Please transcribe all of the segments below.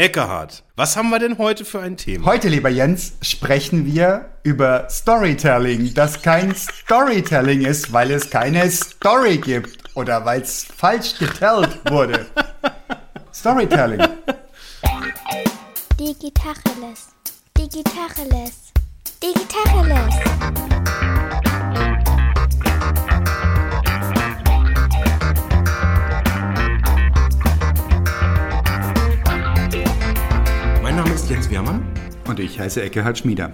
Eckehard, was haben wir denn heute für ein Thema? Heute, lieber Jens, sprechen wir über Storytelling, das kein Storytelling ist, weil es keine Story gibt oder weil es falsch getellt wurde. Storytelling. Digitacheles. Digitacheles. Digitacheles. Jens Wehrmann. Und ich heiße Eckehard Schmieder.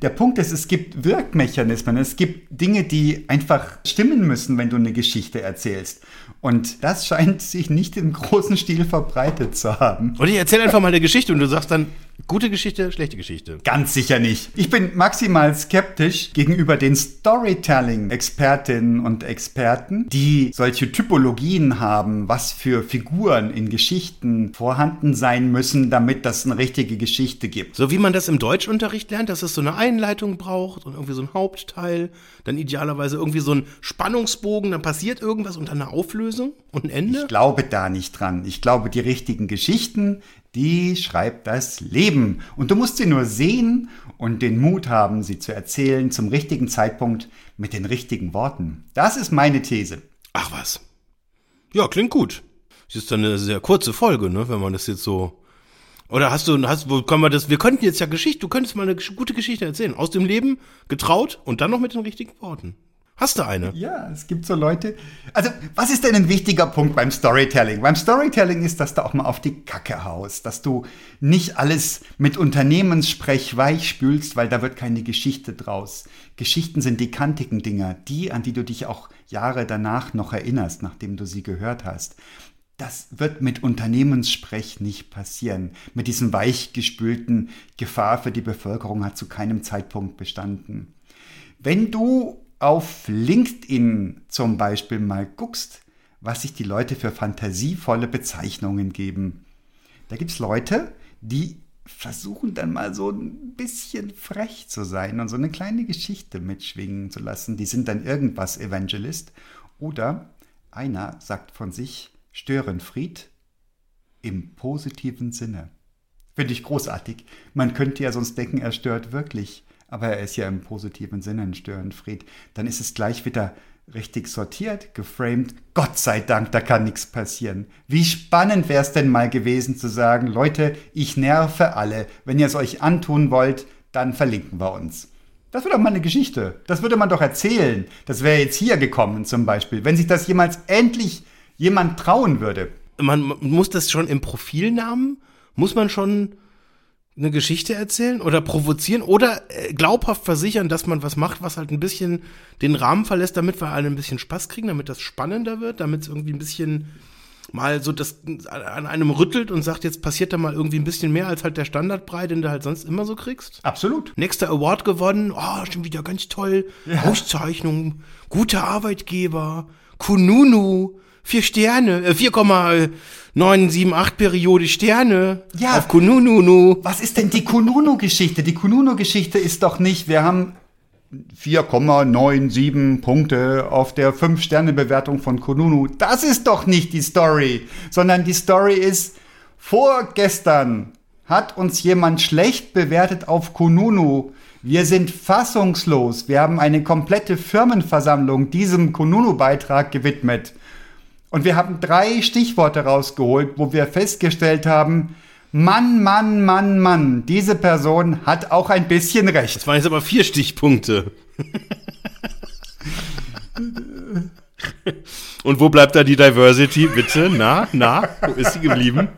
Der Punkt ist, es gibt Wirkmechanismen, es gibt Dinge, die einfach stimmen müssen, wenn du eine Geschichte erzählst. Und das scheint sich nicht im großen Stil verbreitet zu haben. Und ich erzähle einfach mal eine Geschichte und du sagst dann, gute Geschichte, schlechte Geschichte. Ganz sicher nicht. Ich bin maximal skeptisch gegenüber den Storytelling-Expertinnen und Experten, die solche Typologien haben, was für Figuren in Geschichten vorhanden sein müssen, damit das eine richtige Geschichte gibt. So wie man das im Deutschunterricht lernt, dass es so eine Einleitung braucht und irgendwie so ein Hauptteil, dann idealerweise irgendwie so ein Spannungsbogen, dann passiert irgendwas und dann eine Auflösung und ein Ende. Ich glaube da nicht dran. Ich glaube, die richtigen Geschichten, die schreibt das Leben. Und du musst sie nur sehen und den Mut haben, sie zu erzählen zum richtigen Zeitpunkt mit den richtigen Worten. Das ist meine These. Ach was. Ja, klingt gut. Das ist dann eine sehr kurze Folge, ne, wenn man das jetzt so. Oder hast du, hast, wo können wir das, wir könnten jetzt ja Geschichte, du könntest mal eine gute Geschichte erzählen. Aus dem Leben, getraut und dann noch mit den richtigen Worten. Hast du eine? Ja, es gibt so Leute. Also, was ist denn ein wichtiger Punkt beim Storytelling? Beim Storytelling ist, dass du auch mal auf die Kacke haust, dass du nicht alles mit Unternehmenssprech weichspülst, weil da wird keine Geschichte draus. Geschichten sind die kantigen Dinger, die, an die du dich auch Jahre danach noch erinnerst, nachdem du sie gehört hast. Das wird mit Unternehmenssprech nicht passieren. Mit diesem weichgespülten Gefahr für die Bevölkerung hat zu keinem Zeitpunkt bestanden. Wenn du auf LinkedIn zum Beispiel mal guckst, was sich die Leute für fantasievolle Bezeichnungen geben. Da gibt es Leute, die versuchen dann mal so ein bisschen frech zu sein und so eine kleine Geschichte mitschwingen zu lassen. Die sind dann irgendwas Evangelist. Oder einer sagt von sich Störenfried im positiven Sinne. Finde ich großartig. Man könnte ja sonst denken, er stört wirklich aber er ist ja im positiven Sinne ein Störenfried, dann ist es gleich wieder richtig sortiert, geframed. Gott sei Dank, da kann nichts passieren. Wie spannend wäre es denn mal gewesen zu sagen, Leute, ich nerve alle. Wenn ihr es euch antun wollt, dann verlinken wir uns. Das wäre doch mal eine Geschichte. Das würde man doch erzählen. Das wäre jetzt hier gekommen zum Beispiel. Wenn sich das jemals endlich jemand trauen würde. Man muss das schon im Profilnamen, muss man schon eine Geschichte erzählen oder provozieren oder äh, glaubhaft versichern, dass man was macht, was halt ein bisschen den Rahmen verlässt, damit wir alle ein bisschen Spaß kriegen, damit das spannender wird, damit es irgendwie ein bisschen mal so das äh, an einem rüttelt und sagt, jetzt passiert da mal irgendwie ein bisschen mehr als halt der Standardbrei, den du halt sonst immer so kriegst. Absolut. Nächster Award gewonnen, oh, schon wieder ganz toll, ja. Auszeichnung, guter Arbeitgeber, Kununu, vier Sterne, äh, 4, 978-Periode Sterne ja. auf Kununu. Was ist denn die Kununu-Geschichte? Die Kununu-Geschichte ist doch nicht, wir haben 4,97 Punkte auf der 5-Sterne-Bewertung von Konunu. Das ist doch nicht die Story, sondern die Story ist, vorgestern hat uns jemand schlecht bewertet auf Konunu. Wir sind fassungslos. Wir haben eine komplette Firmenversammlung diesem Konunu-Beitrag gewidmet. Und wir haben drei Stichworte rausgeholt, wo wir festgestellt haben, Mann, Mann, Mann, Mann, diese Person hat auch ein bisschen recht. Das waren jetzt aber vier Stichpunkte. Und wo bleibt da die Diversity? Bitte, na, na, wo ist sie geblieben?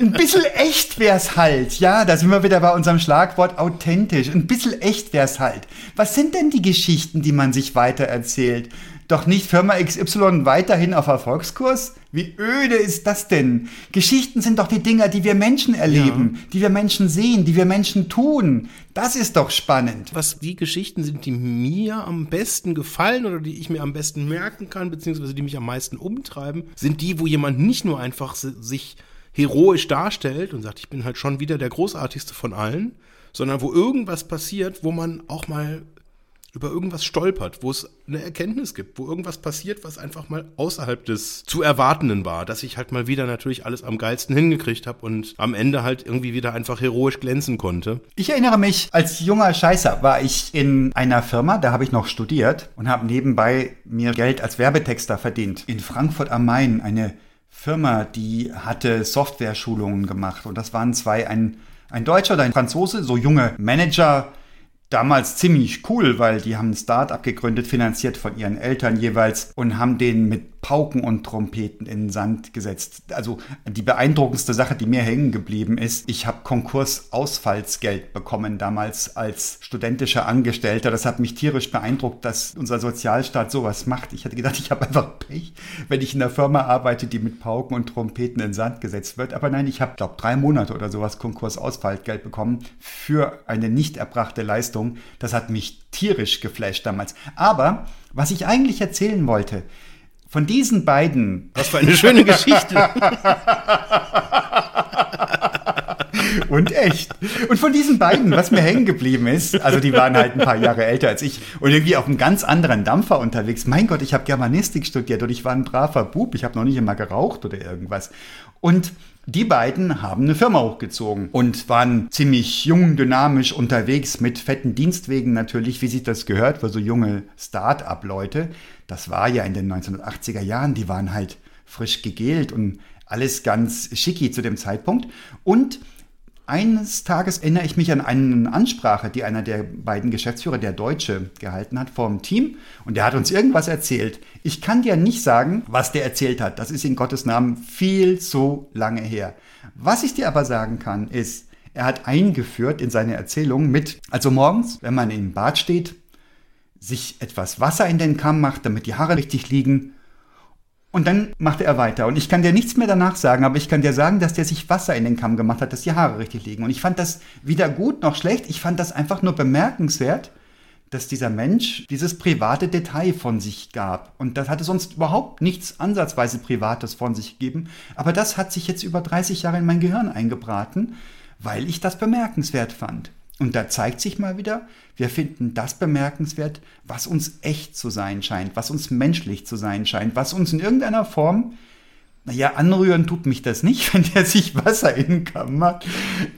Ein bisschen echt wär's halt, ja, da sind wir wieder bei unserem Schlagwort authentisch. Ein bisschen echt wär's halt. Was sind denn die Geschichten, die man sich weitererzählt? Doch nicht Firma XY weiterhin auf Erfolgskurs? Wie öde ist das denn? Geschichten sind doch die Dinger, die wir Menschen erleben, ja. die wir Menschen sehen, die wir Menschen tun. Das ist doch spannend. Was die Geschichten sind, die mir am besten gefallen oder die ich mir am besten merken kann, beziehungsweise die mich am meisten umtreiben, sind die, wo jemand nicht nur einfach sich heroisch darstellt und sagt, ich bin halt schon wieder der großartigste von allen, sondern wo irgendwas passiert, wo man auch mal über irgendwas stolpert, wo es eine Erkenntnis gibt, wo irgendwas passiert, was einfach mal außerhalb des zu erwartenden war, dass ich halt mal wieder natürlich alles am geilsten hingekriegt habe und am Ende halt irgendwie wieder einfach heroisch glänzen konnte. Ich erinnere mich, als junger Scheißer war ich in einer Firma, da habe ich noch studiert und habe nebenbei mir Geld als Werbetexter verdient. In Frankfurt am Main eine Firma, die hatte Software-Schulungen gemacht und das waren zwei, ein, ein Deutscher und ein Franzose, so junge Manager, damals ziemlich cool, weil die haben ein Start-up gegründet, finanziert von ihren Eltern jeweils und haben den mit Pauken und Trompeten in den Sand gesetzt. Also die beeindruckendste Sache, die mir hängen geblieben ist, ich habe Konkursausfallsgeld bekommen damals als studentischer Angestellter. Das hat mich tierisch beeindruckt, dass unser Sozialstaat sowas macht. Ich hätte gedacht, ich habe einfach Pech, wenn ich in einer Firma arbeite, die mit Pauken und Trompeten in den Sand gesetzt wird. Aber nein, ich habe, glaube drei Monate oder sowas Konkursausfallgeld bekommen für eine nicht erbrachte Leistung. Das hat mich tierisch geflasht damals. Aber was ich eigentlich erzählen wollte, von diesen beiden. Was für eine schöne Geschichte. und echt. Und von diesen beiden, was mir hängen geblieben ist, also die waren halt ein paar Jahre älter als ich und irgendwie auf einem ganz anderen Dampfer unterwegs. Mein Gott, ich habe Germanistik studiert und ich war ein braver Bub. Ich habe noch nicht immer geraucht oder irgendwas. Und die beiden haben eine Firma hochgezogen und waren ziemlich jung, dynamisch unterwegs mit fetten Dienstwegen natürlich, wie sich das gehört für so junge Start-up-Leute. Das war ja in den 1980er Jahren, die waren halt frisch gegelt und alles ganz schicki zu dem Zeitpunkt. Und eines Tages erinnere ich mich an eine Ansprache, die einer der beiden Geschäftsführer, der Deutsche, gehalten hat vor dem Team. Und der hat uns irgendwas erzählt. Ich kann dir nicht sagen, was der erzählt hat. Das ist in Gottes Namen viel zu lange her. Was ich dir aber sagen kann, ist, er hat eingeführt in seine Erzählung mit, also morgens, wenn man im Bad steht, sich etwas Wasser in den Kamm macht, damit die Haare richtig liegen und dann machte er weiter. Und ich kann dir nichts mehr danach sagen, aber ich kann dir sagen, dass der sich Wasser in den Kamm gemacht hat, dass die Haare richtig liegen. Und ich fand das weder gut noch schlecht. Ich fand das einfach nur bemerkenswert, dass dieser Mensch dieses private Detail von sich gab. Und das hatte sonst überhaupt nichts ansatzweise Privates von sich gegeben. Aber das hat sich jetzt über 30 Jahre in mein Gehirn eingebraten, weil ich das bemerkenswert fand. Und da zeigt sich mal wieder, wir finden das bemerkenswert, was uns echt zu sein scheint, was uns menschlich zu sein scheint, was uns in irgendeiner Form, naja, anrühren tut mich das nicht, wenn der sich Wasser in den Kamm macht.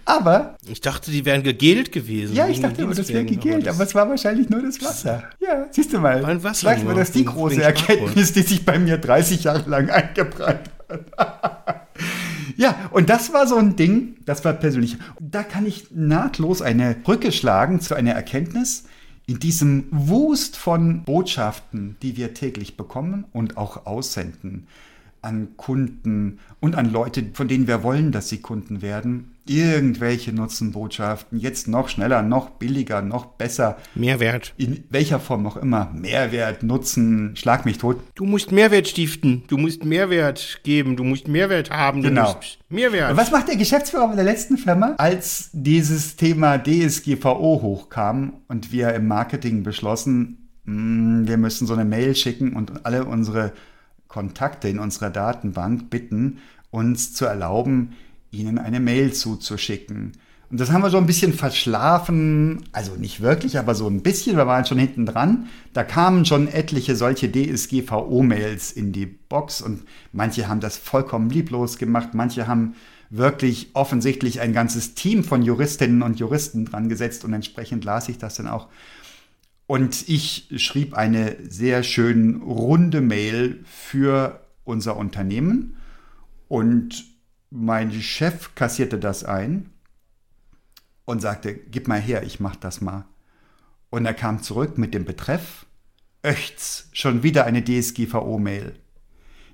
Aber. Ich dachte, die wären gegelt gewesen. Ja, ich dachte immer, das wäre gegelt, aber, aber, es war wahrscheinlich nur das Wasser. Ja, siehst du mal. Ein Wasser Vielleicht war das die große Erkenntnis, die sich bei mir 30 Jahre lang eingebrannt hat. Ja, und das war so ein Ding, das war persönlich. Da kann ich nahtlos eine Brücke schlagen zu einer Erkenntnis. In diesem Wust von Botschaften, die wir täglich bekommen und auch aussenden an Kunden und an Leute, von denen wir wollen, dass sie Kunden werden, irgendwelche Nutzenbotschaften, jetzt noch schneller, noch billiger, noch besser. Mehrwert. In welcher Form auch immer. Mehrwert, Nutzen, schlag mich tot. Du musst Mehrwert stiften, du musst Mehrwert geben, du musst Mehrwert haben, genau. Mehrwert. Und was macht der Geschäftsführer bei der letzten Firma? Als dieses Thema DSGVO hochkam und wir im Marketing beschlossen, mh, wir müssen so eine Mail schicken und alle unsere Kontakte in unserer Datenbank bitten, uns zu erlauben, ihnen eine Mail zuzuschicken. Und das haben wir so ein bisschen verschlafen, also nicht wirklich, aber so ein bisschen, wir waren schon hinten dran. Da kamen schon etliche solche DSGVO-Mails in die Box und manche haben das vollkommen lieblos gemacht, manche haben wirklich offensichtlich ein ganzes Team von Juristinnen und Juristen dran gesetzt und entsprechend las ich das dann auch. Und ich schrieb eine sehr schön runde Mail für unser Unternehmen und mein Chef kassierte das ein und sagte, gib mal her, ich mach das mal. Und er kam zurück mit dem Betreff, Öchts, schon wieder eine DSGVO-Mail.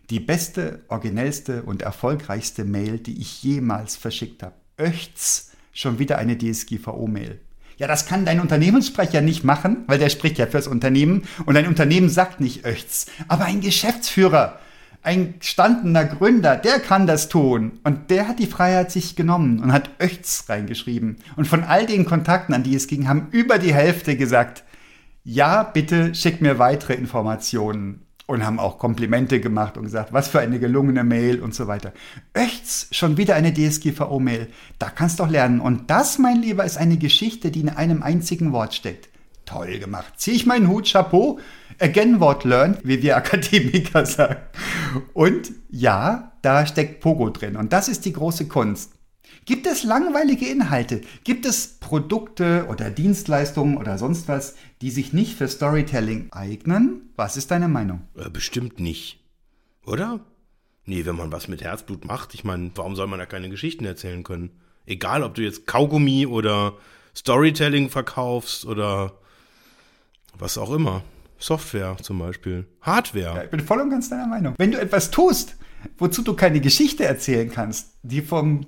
Die beste, originellste und erfolgreichste Mail, die ich jemals verschickt habe. Öchts, schon wieder eine DSGVO-Mail. Ja, das kann dein Unternehmenssprecher nicht machen, weil der spricht ja fürs Unternehmen und dein Unternehmen sagt nicht Öchts. Aber ein Geschäftsführer, ein gestandener Gründer, der kann das tun. Und der hat die Freiheit sich genommen und hat Öchts reingeschrieben. Und von all den Kontakten, an die es ging, haben über die Hälfte gesagt, ja, bitte schick mir weitere Informationen. Und haben auch Komplimente gemacht und gesagt, was für eine gelungene Mail und so weiter. Öchts, schon wieder eine DSGVO-Mail. Da kannst du doch lernen. Und das, mein Lieber, ist eine Geschichte, die in einem einzigen Wort steckt. toll gemacht. Ziehe ich meinen Hut, Chapeau. Again what learned, wie wir Akademiker sagen. Und ja, da steckt Pogo drin. Und das ist die große Kunst. Gibt es langweilige Inhalte? Gibt es Produkte oder Dienstleistungen oder sonst was, die sich nicht für Storytelling eignen? Was ist deine Meinung? Äh, Bestimmt nicht. Oder? Nee, wenn man was mit Herzblut macht, ich meine, warum soll man da keine Geschichten erzählen können? Egal, ob du jetzt Kaugummi oder Storytelling verkaufst oder was auch immer. Software zum Beispiel. Hardware. Ja, ich bin voll und ganz deiner Meinung. Wenn du etwas tust, wozu du keine Geschichte erzählen kannst, die vom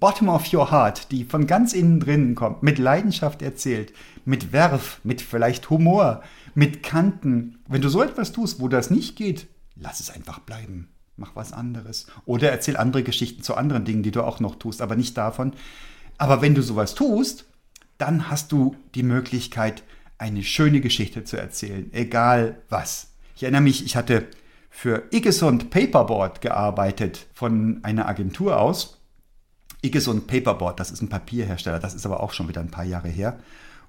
Bottom of your heart, die von ganz innen drinnen kommt, mit Leidenschaft erzählt, mit Werf, mit vielleicht Humor, mit Kanten. Wenn du so etwas tust, wo das nicht geht, lass es einfach bleiben. Mach was anderes. Oder erzähl andere Geschichten zu anderen Dingen, die du auch noch tust, aber nicht davon. Aber wenn du sowas tust, dann hast du die Möglichkeit, eine schöne Geschichte zu erzählen, egal was. Ich erinnere mich, ich hatte für Igesund Paperboard gearbeitet von einer Agentur aus. Igesund Paperboard, das ist ein Papierhersteller, das ist aber auch schon wieder ein paar Jahre her.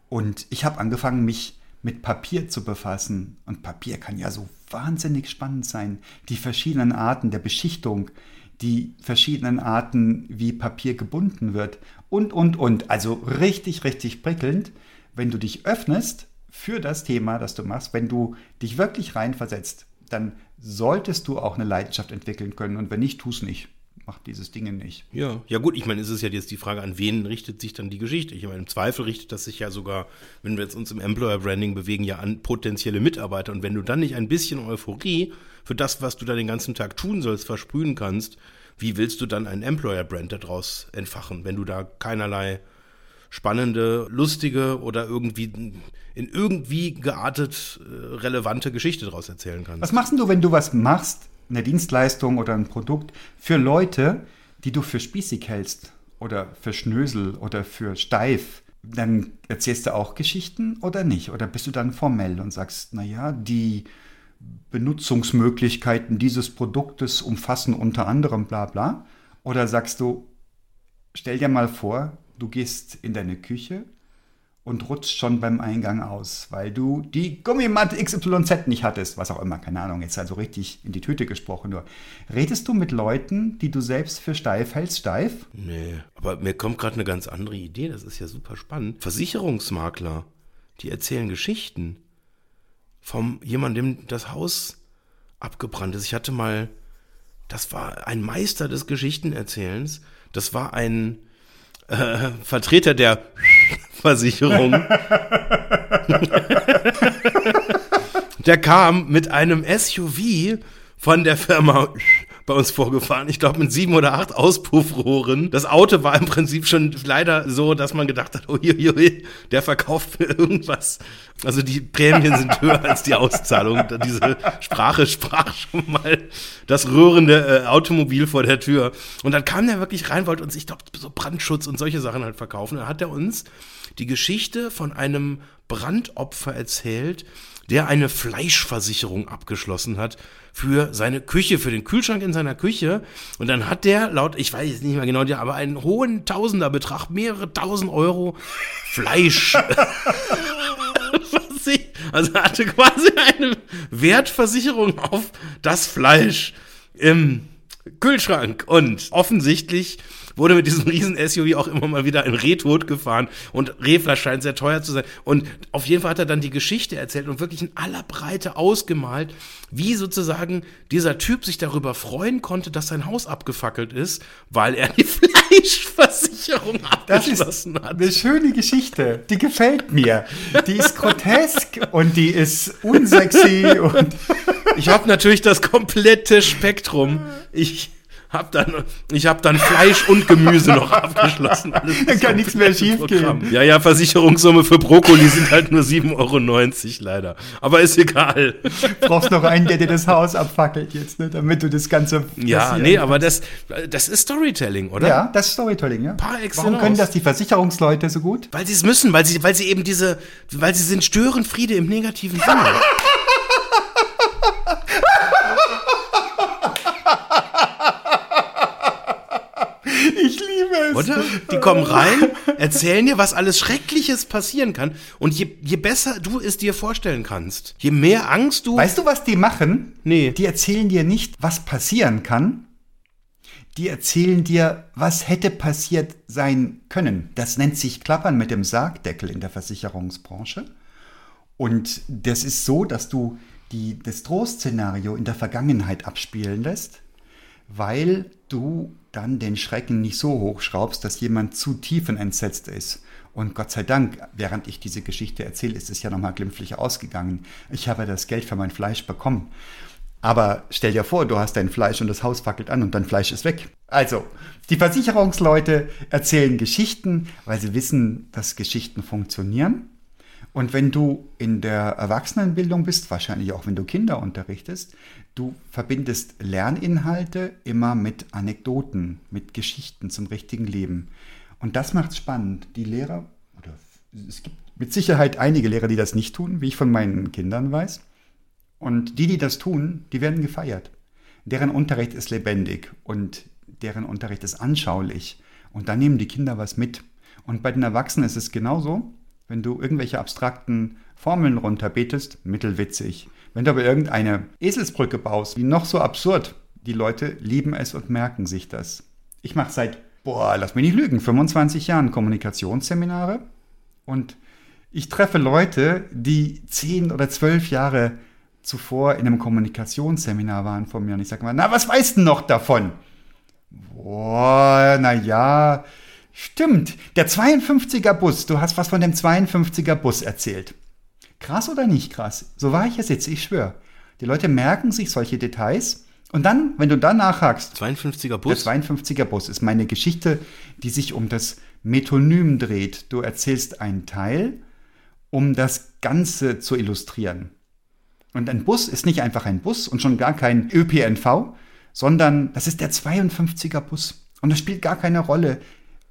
Und ich habe angefangen, mich mit Papier zu befassen. Und Papier kann ja so wahnsinnig spannend sein. Die verschiedenen Arten der Beschichtung, die verschiedenen Arten, wie Papier gebunden wird und, und, und. Also richtig, richtig prickelnd, wenn du dich öffnest für das Thema, das du machst, wenn du dich wirklich reinversetzt, dann solltest du auch eine Leidenschaft entwickeln können. Und wenn nicht, tu es nicht. Mach dieses Ding nicht. Ja, ja gut, ich meine, es ist ja jetzt die Frage, an wen richtet sich dann die Geschichte? Ich meine, im Zweifel richtet das sich ja sogar, wenn wir jetzt uns im Employer Branding bewegen, ja an potenzielle Mitarbeiter. Und wenn du dann nicht ein bisschen Euphorie für das, was du da den ganzen Tag tun sollst, versprühen kannst, wie willst du dann einen Employer Brand daraus entfachen, wenn du da keinerlei spannende, lustige oder irgendwie in irgendwie geartet äh, relevante Geschichte daraus erzählen kannst? Was machst du, wenn du was machst, eine Dienstleistung oder ein Produkt, für Leute, die du für spießig hältst oder für Schnösel oder für steif? Dann erzählst du auch Geschichten oder nicht? Oder bist du dann formell und sagst, naja, die Benutzungsmöglichkeiten dieses Produktes umfassen unter anderem bla bla? Oder sagst du, stell dir mal vor, du gehst in deine Küche und rutscht schon beim Eingang aus, weil du die Gummimatte XYZ nicht hattest, was auch immer, keine Ahnung, jetzt also richtig in die Tüte gesprochen nur. Redest du mit Leuten, die du selbst für steif hältst, steif? Nee, aber mir kommt gerade eine ganz andere Idee, das ist ja super spannend. Versicherungsmakler, die erzählen Geschichten vom jemandem, dem das Haus abgebrannt ist. Ich hatte mal, das war ein Meister des Geschichtenerzählens, das war ein äh, Vertreter der Versicherung. der kam mit einem SUV von der Firma bei uns vorgefahren. Ich glaube mit sieben oder acht Auspuffrohren. Das Auto war im Prinzip schon leider so, dass man gedacht hat, uiuiui, der verkauft mir irgendwas. Also die Prämien sind höher als die Auszahlung. Diese Sprache sprach schon mal das rührende äh, Automobil vor der Tür. Und dann kam der wirklich rein, wollte uns, ich glaube, so Brandschutz und solche Sachen halt verkaufen. Dann hat er uns die Geschichte von einem Brandopfer erzählt, der eine Fleischversicherung abgeschlossen hat für seine Küche, für den Kühlschrank in seiner Küche. Und dann hat der, laut, ich weiß jetzt nicht mehr genau, aber einen hohen Tausenderbetrag, mehrere tausend Euro Fleisch. also hatte quasi eine Wertversicherung auf das Fleisch im Kühlschrank. Und offensichtlich wurde mit diesem riesen SUV auch immer mal wieder in Rehtod gefahren und Rehfleisch scheint sehr teuer zu sein. Und auf jeden Fall hat er dann die Geschichte erzählt und wirklich in aller Breite ausgemalt, wie sozusagen dieser Typ sich darüber freuen konnte, dass sein Haus abgefackelt ist, weil er die Fleischversicherung abgeschlossen das ist hat. Eine schöne Geschichte, die gefällt mir. Die ist grotesk und die ist unsexy und ich habe natürlich das komplette Spektrum. Ich hab dann, ich habe dann Fleisch und Gemüse noch abgeschlossen. Da kann nichts mehr schief gehen. Ja, ja, Versicherungssumme für Brokkoli sind halt nur 7,90 Euro leider. Aber ist egal. Du brauchst noch einen, der dir das Haus abfackelt jetzt, ne, damit du das Ganze. Ja, nee, kannst. aber das, das ist Storytelling, oder? Ja, das ist Storytelling, ja. Par Warum können das die Versicherungsleute so gut? Weil sie es müssen, weil sie, weil sie eben diese, weil sie sind Störenfriede im negativen Sinne. es. Oder? Die kommen rein, erzählen dir, was alles Schreckliches passieren kann. Und je, je besser du es dir vorstellen kannst, je mehr Angst du. Weißt du, was die machen? Nee. Die erzählen dir nicht, was passieren kann. Die erzählen dir, was hätte passiert sein können. Das nennt sich Klappern mit dem Sargdeckel in der Versicherungsbranche. Und das ist so, dass du die, das Drohszenario in der Vergangenheit abspielen lässt, weil du dann den Schrecken nicht so hochschraubst, dass jemand zu tiefenentsetzt ist. Und Gott sei Dank, während ich diese Geschichte erzähle, ist es ja nochmal glimpflich ausgegangen. Ich habe das Geld für mein Fleisch bekommen. Aber stell dir vor, du hast dein Fleisch und das Haus fackelt an und dein Fleisch ist weg. Also, die Versicherungsleute erzählen Geschichten, weil sie wissen, dass Geschichten funktionieren. Und wenn du in der Erwachsenenbildung bist, wahrscheinlich auch wenn du Kinder unterrichtest, du verbindest Lerninhalte immer mit Anekdoten, mit Geschichten zum richtigen Leben. Und das macht spannend. Die Lehrer, oder es gibt mit Sicherheit einige Lehrer, die das nicht tun, wie ich von meinen Kindern weiß. Und die, die das tun, die werden gefeiert. Deren Unterricht ist lebendig und deren Unterricht ist anschaulich. Und da nehmen die Kinder was mit. Und bei den Erwachsenen ist es genauso. Wenn du irgendwelche abstrakten Formeln runterbetest, mittelwitzig. Wenn du aber irgendeine Eselsbrücke baust, die noch so absurd, die Leute lieben es und merken sich das. Ich mache seit, boah, lass mich nicht lügen, 25 Jahren Kommunikationsseminare und ich treffe Leute, die 10 oder 12 Jahre zuvor in einem Kommunikationsseminar waren von mir und ich sage mal, na, was weißt du noch davon? Boah, na ja, stimmt. Der 52er Bus, du hast was von dem 52er Bus erzählt. Krass oder nicht krass? So war ich jetzt sitze, ich schwöre. Die Leute merken sich solche Details und dann, wenn du dann nachhakst, 52er Bus? der 52er Bus ist meine Geschichte, die sich um das Metonym dreht. Du erzählst einen Teil, um das Ganze zu illustrieren. Und ein Bus ist nicht einfach ein Bus und schon gar kein ÖPNV, sondern das ist der 52er Bus. Und es spielt gar keine Rolle,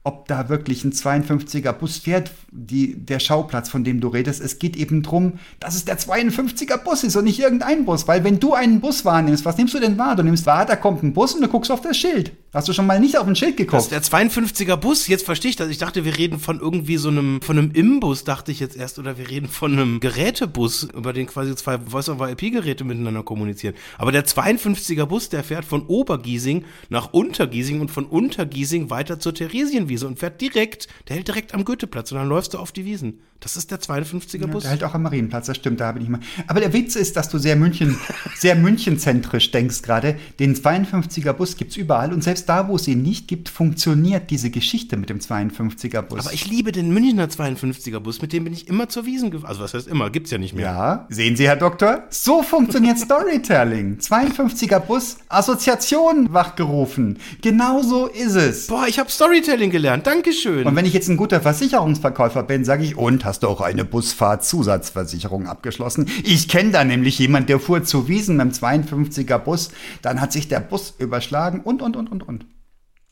ob da wirklich ein 52er Bus fährt, die, der Schauplatz, von dem du redest. Es geht eben darum, dass es der 52er Bus ist und nicht irgendein Bus. Weil wenn du einen Bus wahrnimmst, was nimmst du denn wahr? Du nimmst wahr, da kommt ein Bus und du guckst auf das Schild. Hast du schon mal nicht auf ein Schild Das geguckt? ist der 52er Bus, jetzt verstehe ich das. Ich dachte, wir reden von irgendwie so einem, von einem Imbus, dachte ich jetzt erst, oder wir reden von einem Gerätebus, über den quasi zwei Voice-over-IP-Geräte miteinander kommunizieren. Aber der 52er Bus, der fährt von Obergiesing nach Untergiesing und von Untergiesing weiter zur Theresienwiese und fährt direkt, der hält direkt am Goetheplatz und dann läufst du auf die Wiesen. Das ist der 52er Ja, Bus. der hält auch am Marienplatz, das stimmt, da bin ich mal. Aber der Witz ist, dass du sehr München, sehr münchenzentrisch denkst gerade. Den 52er Bus gibt's überall und selbst da, wo es ihn nicht gibt, funktioniert diese Geschichte mit dem 52er Bus. Aber ich liebe den Münchner 52er Bus, mit dem bin ich immer zur Wiesen gefahren. Also was heißt immer, gibt's ja nicht mehr. ja, sehen Sie, Herr Doktor? So funktioniert Storytelling. 52er Bus, Assoziation wachgerufen. Genau so ist es. Boah, ich habe Storytelling gelernt. Dankeschön. Und wenn ich jetzt ein guter Versicherungsverkäufer bin, sage ich, und hast du auch eine Busfahrtzusatzversicherung abgeschlossen? Ich kenne da nämlich jemand, der fuhr zu Wiesen mit dem 52er Bus, dann hat sich der Bus überschlagen und, und, und, und, und.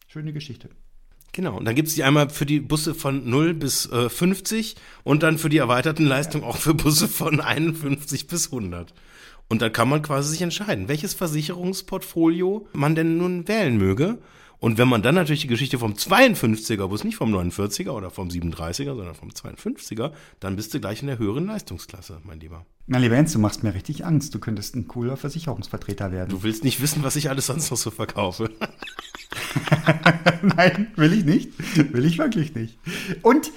Schöne Geschichte. Genau, und dann gibt's die einmal für die Busse von 0 bis äh, 50 und dann für die erweiterten Leistungen auch für Busse von 51 bis 100. Und dann kann man quasi sich entscheiden, welches Versicherungsportfolio man denn nun wählen möge. Und wenn man dann natürlich die Geschichte vom 52er Bus, nicht vom 49er oder vom 37er, sondern vom 52er, dann bist du gleich in der höheren Leistungsklasse, mein Lieber. Na, lieber Jens, du machst mir richtig Angst. Du könntest ein cooler Versicherungsvertreter werden. Du willst nicht wissen, was ich alles sonst noch so verkaufe. Nein, will ich nicht. Will ich wirklich nicht. Und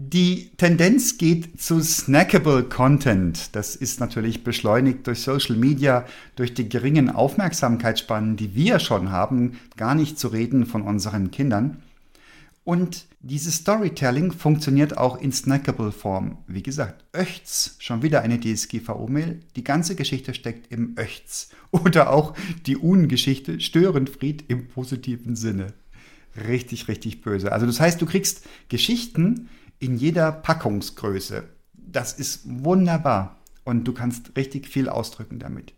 die Tendenz geht zu snackable Content. Das ist natürlich beschleunigt durch Social Media, durch die geringen Aufmerksamkeitsspannen, die wir schon haben, gar nicht zu reden von unseren Kindern. Und dieses Storytelling funktioniert auch in snackable Form. Wie gesagt, Öchts, schon wieder eine DSGVO-Mail. Die ganze Geschichte steckt im Öchts. Oder auch die Ungeschichte Störenfried im positiven Sinne. Richtig, richtig böse. Also das heißt, du kriegst Geschichten in jeder Packungsgröße. Das ist wunderbar. Und du kannst richtig viel ausdrücken damit.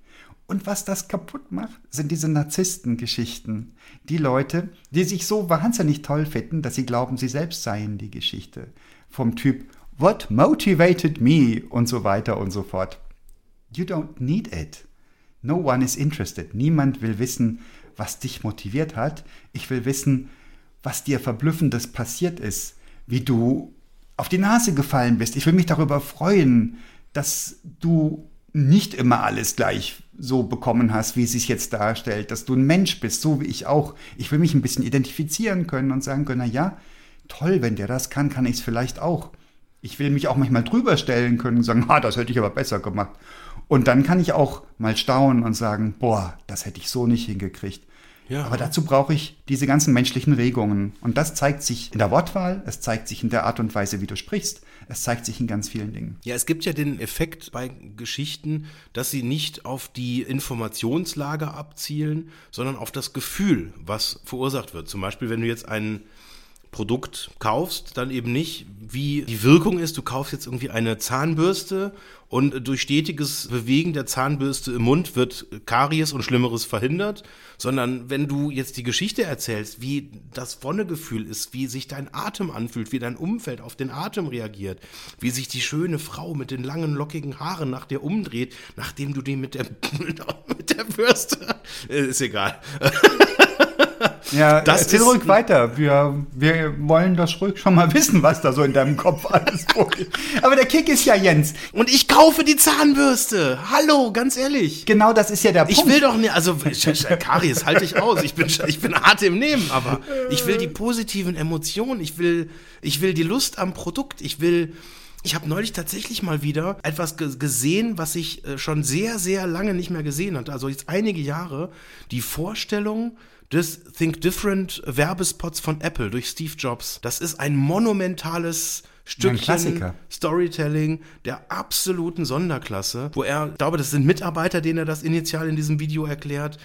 Und was das kaputt macht, sind diese Narzisstengeschichten. Die Leute, die sich so wahnsinnig toll finden, dass sie glauben, sie selbst seien die Geschichte. Vom Typ, what motivated me und so weiter und so fort. You don't need it. No one is interested. Niemand will wissen, was dich motiviert hat. Ich will wissen, was dir Verblüffendes passiert ist, wie du auf die Nase gefallen bist. Ich will mich darüber freuen, dass du nicht immer alles gleich so bekommen hast, wie es sich jetzt darstellt, dass du ein Mensch bist, so wie ich auch. Ich will mich ein bisschen identifizieren können und sagen können, na ja, toll, wenn der das kann, kann ich es vielleicht auch. Ich will mich auch manchmal drüber stellen können und sagen, ah, das hätte ich aber besser gemacht. Und dann kann ich auch mal staunen und sagen, boah, das hätte ich so nicht hingekriegt. Ja. Aber dazu brauche ich diese ganzen menschlichen Regungen. Und das zeigt sich in der Wortwahl, es zeigt sich in der Art und Weise, wie du sprichst, es zeigt sich in ganz vielen Dingen. Ja, es gibt ja den Effekt bei Geschichten, dass sie nicht auf die Informationslage abzielen, sondern auf das Gefühl, was verursacht wird. Zum Beispiel, wenn du jetzt einen Produkt kaufst, dann eben nicht, wie die Wirkung ist. Du kaufst jetzt irgendwie eine Zahnbürste und durch stetiges Bewegen der Zahnbürste im Mund wird Karies und Schlimmeres verhindert, sondern wenn du jetzt die Geschichte erzählst, wie das Wonnegefühl ist, wie sich dein Atem anfühlt, wie dein Umfeld auf den Atem reagiert, wie sich die schöne Frau mit den langen lockigen Haaren nach dir umdreht, nachdem du die mit der mit der Bürste ist egal. Ja, das erzähl ruhig weiter. Wir, wir wollen das ruhig schon mal wissen, was da so in deinem Kopf alles vorgeht. Aber der Kick ist ja Jens. Und ich kaufe die Zahnbürste. Hallo, ganz ehrlich. Genau, das ist ja der Punkt. Ich will doch nicht, also Karies halte ich aus. Ich bin, ich bin hart im Nehmen, aber ich will die positiven Emotionen. Ich will, ich will die Lust am Produkt. Ich will, ich habe neulich tatsächlich mal wieder etwas gesehen, was ich äh, schon sehr, sehr lange nicht mehr gesehen hatte. Also jetzt einige Jahre. Die Vorstellung, des Think Different Werbespots von Apple durch Steve Jobs. Das ist ein monumentales Stückchen Storytelling der absoluten Sonderklasse, wo er, ich glaube, das sind Mitarbeiter, denen er das initial in diesem Video erklärt,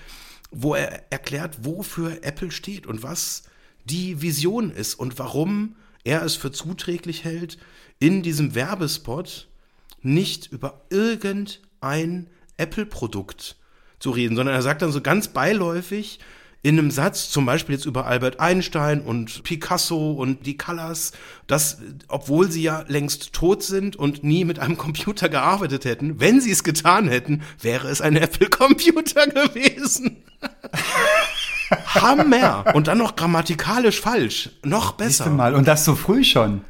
wo er erklärt, wofür Apple steht und was die Vision ist und warum er es für zuträglich hält, in diesem Werbespot nicht über irgendein Apple-Produkt zu reden, sondern er sagt dann so ganz beiläufig, in einem Satz, zum Beispiel jetzt über Albert Einstein und Picasso und die Callas, dass, obwohl sie ja längst tot sind und nie mit einem Computer gearbeitet hätten, wenn sie es getan hätten, wäre es ein Apple-Computer gewesen. Hammer! Und dann noch grammatikalisch falsch. Noch besser. mal, und das so früh schon.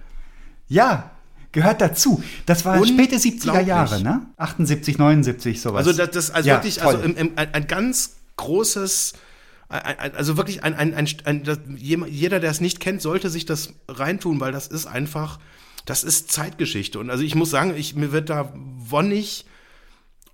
Ja, gehört dazu. Das war späte 70er Jahre, ne? 78, 79, sowas. Also das, das also ja, wirklich, also im, im, ein, ein ganz großes also wirklich ein, ein, ein, ein, jeder, der es nicht kennt, sollte sich das reintun, weil das ist einfach, das ist Zeitgeschichte. Und also ich muss sagen, ich, mir wird da wonnig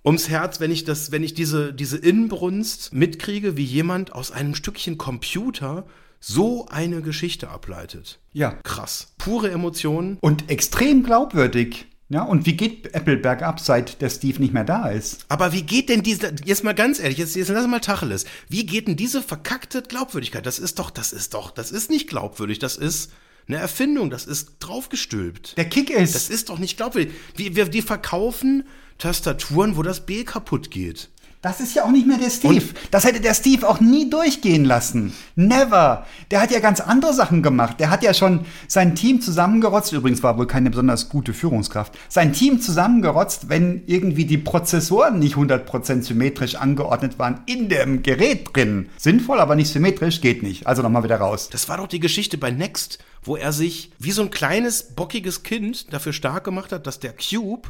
ums Herz, wenn ich das, wenn ich diese, diese Inbrunst mitkriege, wie jemand aus einem Stückchen Computer so eine Geschichte ableitet. Ja. Krass. Pure Emotionen. Und extrem glaubwürdig. Ja, und wie geht Apple bergab, seit der Steve nicht mehr da ist? Aber wie geht denn diese, jetzt mal ganz ehrlich, jetzt, jetzt lass mal Tacheles. Wie geht denn diese verkackte Glaubwürdigkeit? Das ist doch, das ist doch, das ist nicht glaubwürdig, das ist eine Erfindung, das ist draufgestülpt. Der Kick ist. Das ist doch nicht glaubwürdig. Wir, wir, die verkaufen Tastaturen, wo das B kaputt geht. Das ist ja auch nicht mehr der Steve. Und das hätte der Steve auch nie durchgehen lassen. Never. Der hat ja ganz andere Sachen gemacht. Der hat ja schon sein Team zusammengerotzt. Übrigens war wohl keine besonders gute Führungskraft. Sein Team zusammengerotzt, wenn irgendwie die Prozessoren nicht 100% symmetrisch angeordnet waren in dem Gerät drin. Sinnvoll, aber nicht symmetrisch, geht nicht. Also nochmal wieder raus. Das war doch die Geschichte bei Next, wo er sich wie so ein kleines, bockiges Kind dafür stark gemacht hat, dass der Cube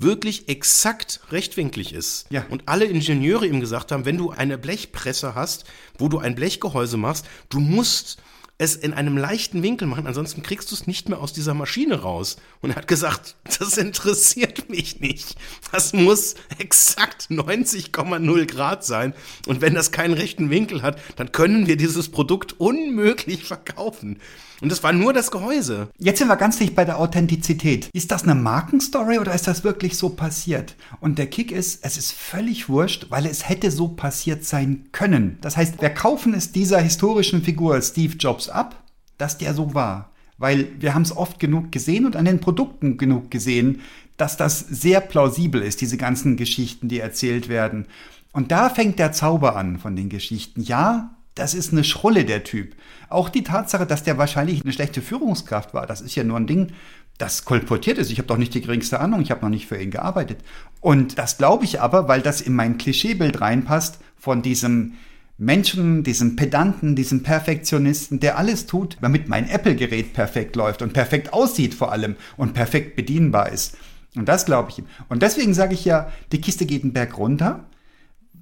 wirklich exakt rechtwinklig ist. Ja. Und alle Ingenieure ihm gesagt haben, wenn du eine Blechpresse hast, wo du ein Blechgehäuse machst, du musst es in einem leichten Winkel machen, ansonsten kriegst du es nicht mehr aus dieser Maschine raus. Und er hat gesagt, das interessiert mich nicht. Das muss exakt 90,0 Grad sein. Und wenn das keinen rechten Winkel hat, dann können wir dieses Produkt unmöglich verkaufen. Und das war nur das Gehäuse. Jetzt sind wir ganz dicht bei der Authentizität. Ist das eine Markenstory oder ist das wirklich so passiert? Und der Kick ist, es ist völlig wurscht, weil es hätte so passiert sein können. Das heißt, wir kaufen es dieser historischen Figur Steve Jobs ab, dass der so war. Weil wir haben es oft genug gesehen und an den Produkten genug gesehen, dass das sehr plausibel ist, diese ganzen Geschichten, die erzählt werden. Und da fängt der Zauber an von den Geschichten. Ja, das ist eine Schrulle, der Typ. Auch die Tatsache, dass der wahrscheinlich eine schlechte Führungskraft war, das ist ja nur ein Ding, das kolportiert ist. Ich habe doch nicht die geringste Ahnung, ich habe noch nicht für ihn gearbeitet. Und das glaube ich aber, weil das in mein Klischeebild reinpasst von diesem Menschen, diesem Pedanten, diesem Perfektionisten, der alles tut, damit mein Apple-Gerät perfekt läuft und perfekt aussieht vor allem und perfekt bedienbar ist. Und das glaube ich ihm. Und deswegen sage ich ja, die Kiste geht einen Berg runter,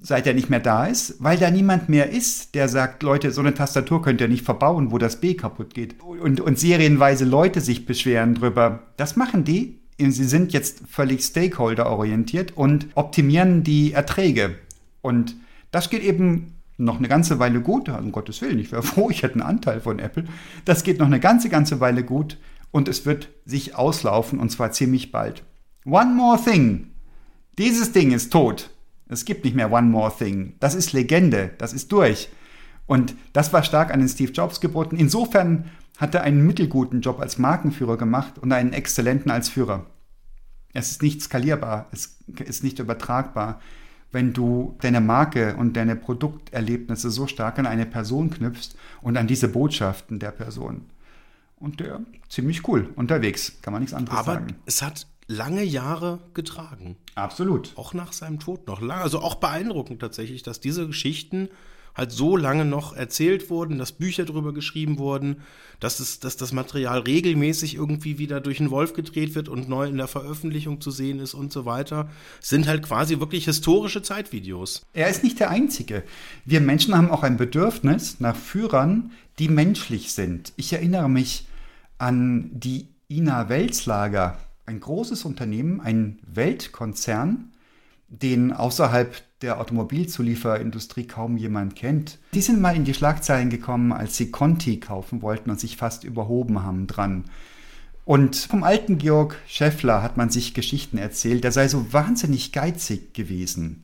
seit er nicht mehr da ist, weil da niemand mehr ist, der sagt, Leute, so eine Tastatur könnt ihr nicht verbauen, wo das B kaputt geht. Und, und serienweise Leute sich beschweren drüber. Das machen die. Sie sind jetzt völlig stakeholder-orientiert und optimieren die Erträge. Und das geht eben noch eine ganze Weile gut. Um Gottes Willen, ich wäre froh, ich hätte einen Anteil von Apple. Das geht noch eine ganze, ganze Weile gut und es wird sich auslaufen und zwar ziemlich bald. One More Thing. Dieses Ding ist tot. Es gibt nicht mehr One More Thing. Das ist Legende. Das ist durch. Und das war stark an den Steve Jobs geboten. Insofern hat er einen mittelguten Job als Markenführer gemacht und einen exzellenten als Führer. Es ist nicht skalierbar, es ist nicht übertragbar, wenn du deine Marke und deine Produkterlebnisse so stark an eine Person knüpfst und an diese Botschaften der Person. Und der ziemlich cool unterwegs, kann man nichts anderes Aber sagen. Aber es hat lange Jahre getragen. Absolut. Auch nach seinem Tod noch lange. Also auch beeindruckend tatsächlich, dass diese Geschichten halt so lange noch erzählt wurden, dass Bücher darüber geschrieben wurden, dass, es, dass das Material regelmäßig irgendwie wieder durch den Wolf gedreht wird und neu in der Veröffentlichung zu sehen ist und so weiter, sind halt quasi wirklich historische Zeitvideos. Er ist nicht der Einzige. Wir Menschen haben auch ein Bedürfnis nach Führern, die menschlich sind. Ich erinnere mich an die Ina Welzlager, ein großes Unternehmen, ein Weltkonzern, den außerhalb der Automobilzulieferindustrie kaum jemand kennt. Die sind mal in die Schlagzeilen gekommen, als sie Conti kaufen wollten und sich fast überhoben haben dran. Und vom alten Georg Scheffler hat man sich Geschichten erzählt, der sei so wahnsinnig geizig gewesen.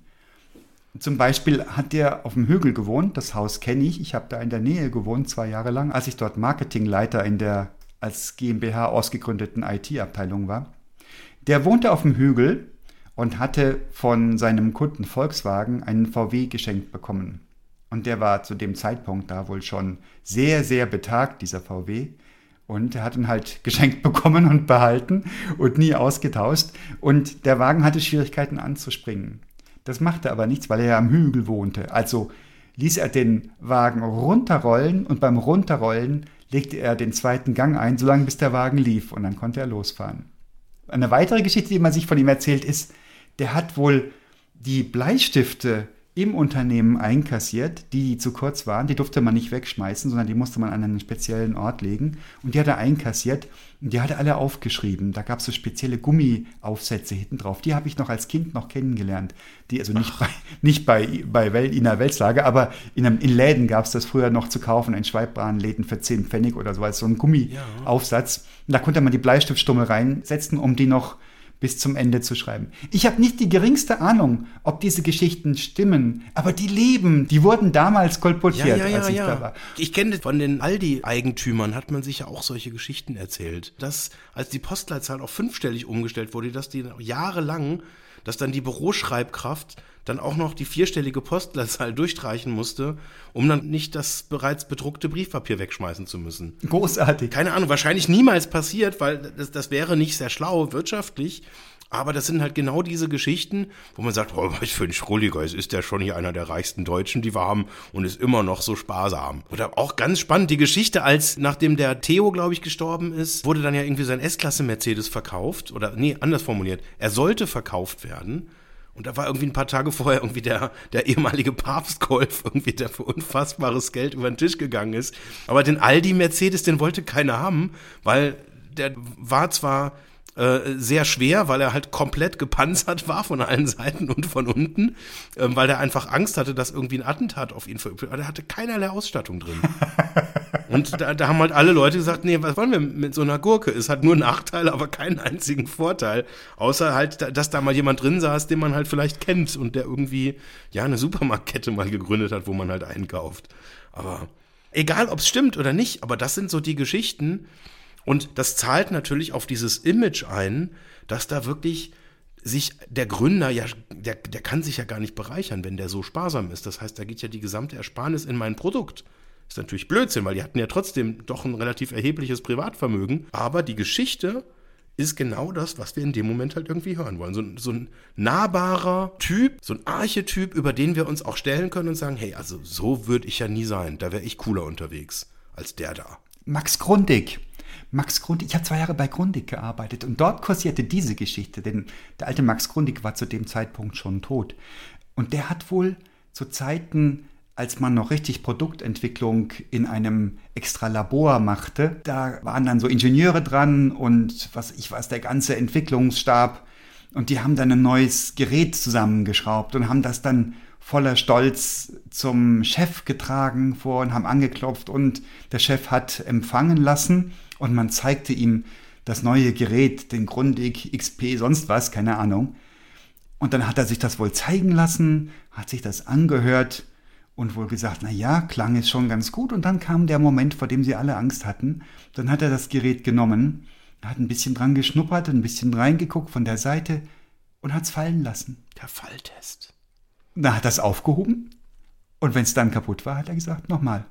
Zum Beispiel hat der auf dem Hügel gewohnt, das Haus kenne ich, ich habe da in der Nähe gewohnt, zwei Jahre lang, als ich dort Marketingleiter in der als GmbH ausgegründeten IT-Abteilung war. Der wohnte auf dem Hügel und hatte von seinem Kunden Volkswagen einen VW geschenkt bekommen. Und der war zu dem Zeitpunkt da wohl schon sehr, sehr betagt, dieser VW. Und er hat ihn halt geschenkt bekommen und behalten und nie ausgetauscht. Und der Wagen hatte Schwierigkeiten anzuspringen. Das machte aber nichts, weil er ja am Hügel wohnte. Also ließ er den Wagen runterrollen und beim Runterrollen legte er den zweiten Gang ein, solange bis der Wagen lief und dann konnte er losfahren. Eine weitere Geschichte, die man sich von ihm erzählt, ist, der hat wohl die Bleistifte im Unternehmen einkassiert, die, die zu kurz waren, die durfte man nicht wegschmeißen, sondern die musste man an einen speziellen Ort legen. Und die hat er einkassiert und die hat er alle aufgeschrieben. Da gab es so spezielle Gummiaufsätze hinten drauf. Die habe ich noch als Kind noch kennengelernt. Die, also nicht Ach. bei, nicht bei, bei Wel in der Weltslage, aber in, einem, in Läden gab es das früher noch zu kaufen, in Schweibwarenläden für 10 Pfennig oder so, als so ein Gummiaufsatz. Ja. Und da konnte man die Bleistiftstummel reinsetzen, um die noch bis zum Ende zu schreiben. Ich habe nicht die geringste Ahnung, ob diese Geschichten stimmen, aber die leben, die wurden damals kolportiert, ja, ja, als ich da war. Ich kenne von den Aldi-Eigentümern, hat man sich ja auch solche Geschichten erzählt, dass als die Postleitzahl auf fünfstellig umgestellt wurde, dass die jahrelang, dass dann die Büroschreibkraft dann auch noch die vierstellige Postleitzahl durchstreichen musste, um dann nicht das bereits bedruckte Briefpapier wegschmeißen zu müssen. Großartig. Keine Ahnung, wahrscheinlich niemals passiert, weil das, das wäre nicht sehr schlau wirtschaftlich. Aber das sind halt genau diese Geschichten, wo man sagt, oh, was für ein Schrulliger, es ist ja schon hier einer der reichsten Deutschen, die wir haben und ist immer noch so sparsam. Oder auch ganz spannend, die Geschichte, als nachdem der Theo, glaube ich, gestorben ist, wurde dann ja irgendwie sein S-Klasse Mercedes verkauft. Oder nee, anders formuliert, er sollte verkauft werden. Und da war irgendwie ein paar Tage vorher irgendwie der, der ehemalige Papstgolf, irgendwie der für unfassbares Geld über den Tisch gegangen ist. Aber den Aldi Mercedes, den wollte keiner haben, weil der war zwar äh, sehr schwer, weil er halt komplett gepanzert war von allen Seiten und von unten, äh, weil er einfach Angst hatte, dass irgendwie ein Attentat auf ihn verübt wird. Aber er hatte keinerlei Ausstattung drin. und da, da haben halt alle Leute gesagt, nee, was wollen wir mit so einer Gurke? Es hat nur Nachteile, aber keinen einzigen Vorteil. Außer halt, dass da mal jemand drin saß, den man halt vielleicht kennt und der irgendwie, ja, eine Supermarktkette mal gegründet hat, wo man halt einkauft. Aber egal, ob es stimmt oder nicht, aber das sind so die Geschichten, und das zahlt natürlich auf dieses Image ein, dass da wirklich sich der Gründer ja, der, der kann sich ja gar nicht bereichern, wenn der so sparsam ist. Das heißt, da geht ja die gesamte Ersparnis in mein Produkt. Ist natürlich Blödsinn, weil die hatten ja trotzdem doch ein relativ erhebliches Privatvermögen. Aber die Geschichte ist genau das, was wir in dem Moment halt irgendwie hören wollen. So, so ein nahbarer Typ, so ein Archetyp, über den wir uns auch stellen können und sagen, hey, also so würde ich ja nie sein. Da wäre ich cooler unterwegs als der da. Max Grundig. Max Grundig, ich habe zwei Jahre bei Grundig gearbeitet und dort kursierte diese Geschichte, denn der alte Max Grundig war zu dem Zeitpunkt schon tot. Und der hat wohl zu Zeiten, als man noch richtig Produktentwicklung in einem extra Labor machte, da waren dann so Ingenieure dran und was ich weiß, der ganze Entwicklungsstab und die haben dann ein neues Gerät zusammengeschraubt und haben das dann voller Stolz zum Chef getragen vor und haben angeklopft und der Chef hat empfangen lassen und man zeigte ihm das neue Gerät, den Grundig XP, sonst was, keine Ahnung. Und dann hat er sich das wohl zeigen lassen, hat sich das angehört und wohl gesagt, na ja, klang es schon ganz gut. Und dann kam der Moment, vor dem sie alle Angst hatten. Dann hat er das Gerät genommen, hat ein bisschen dran geschnuppert, ein bisschen reingeguckt von der Seite und hat es fallen lassen. Der Falltest. Dann hat er es aufgehoben und wenn es dann kaputt war, hat er gesagt, nochmal.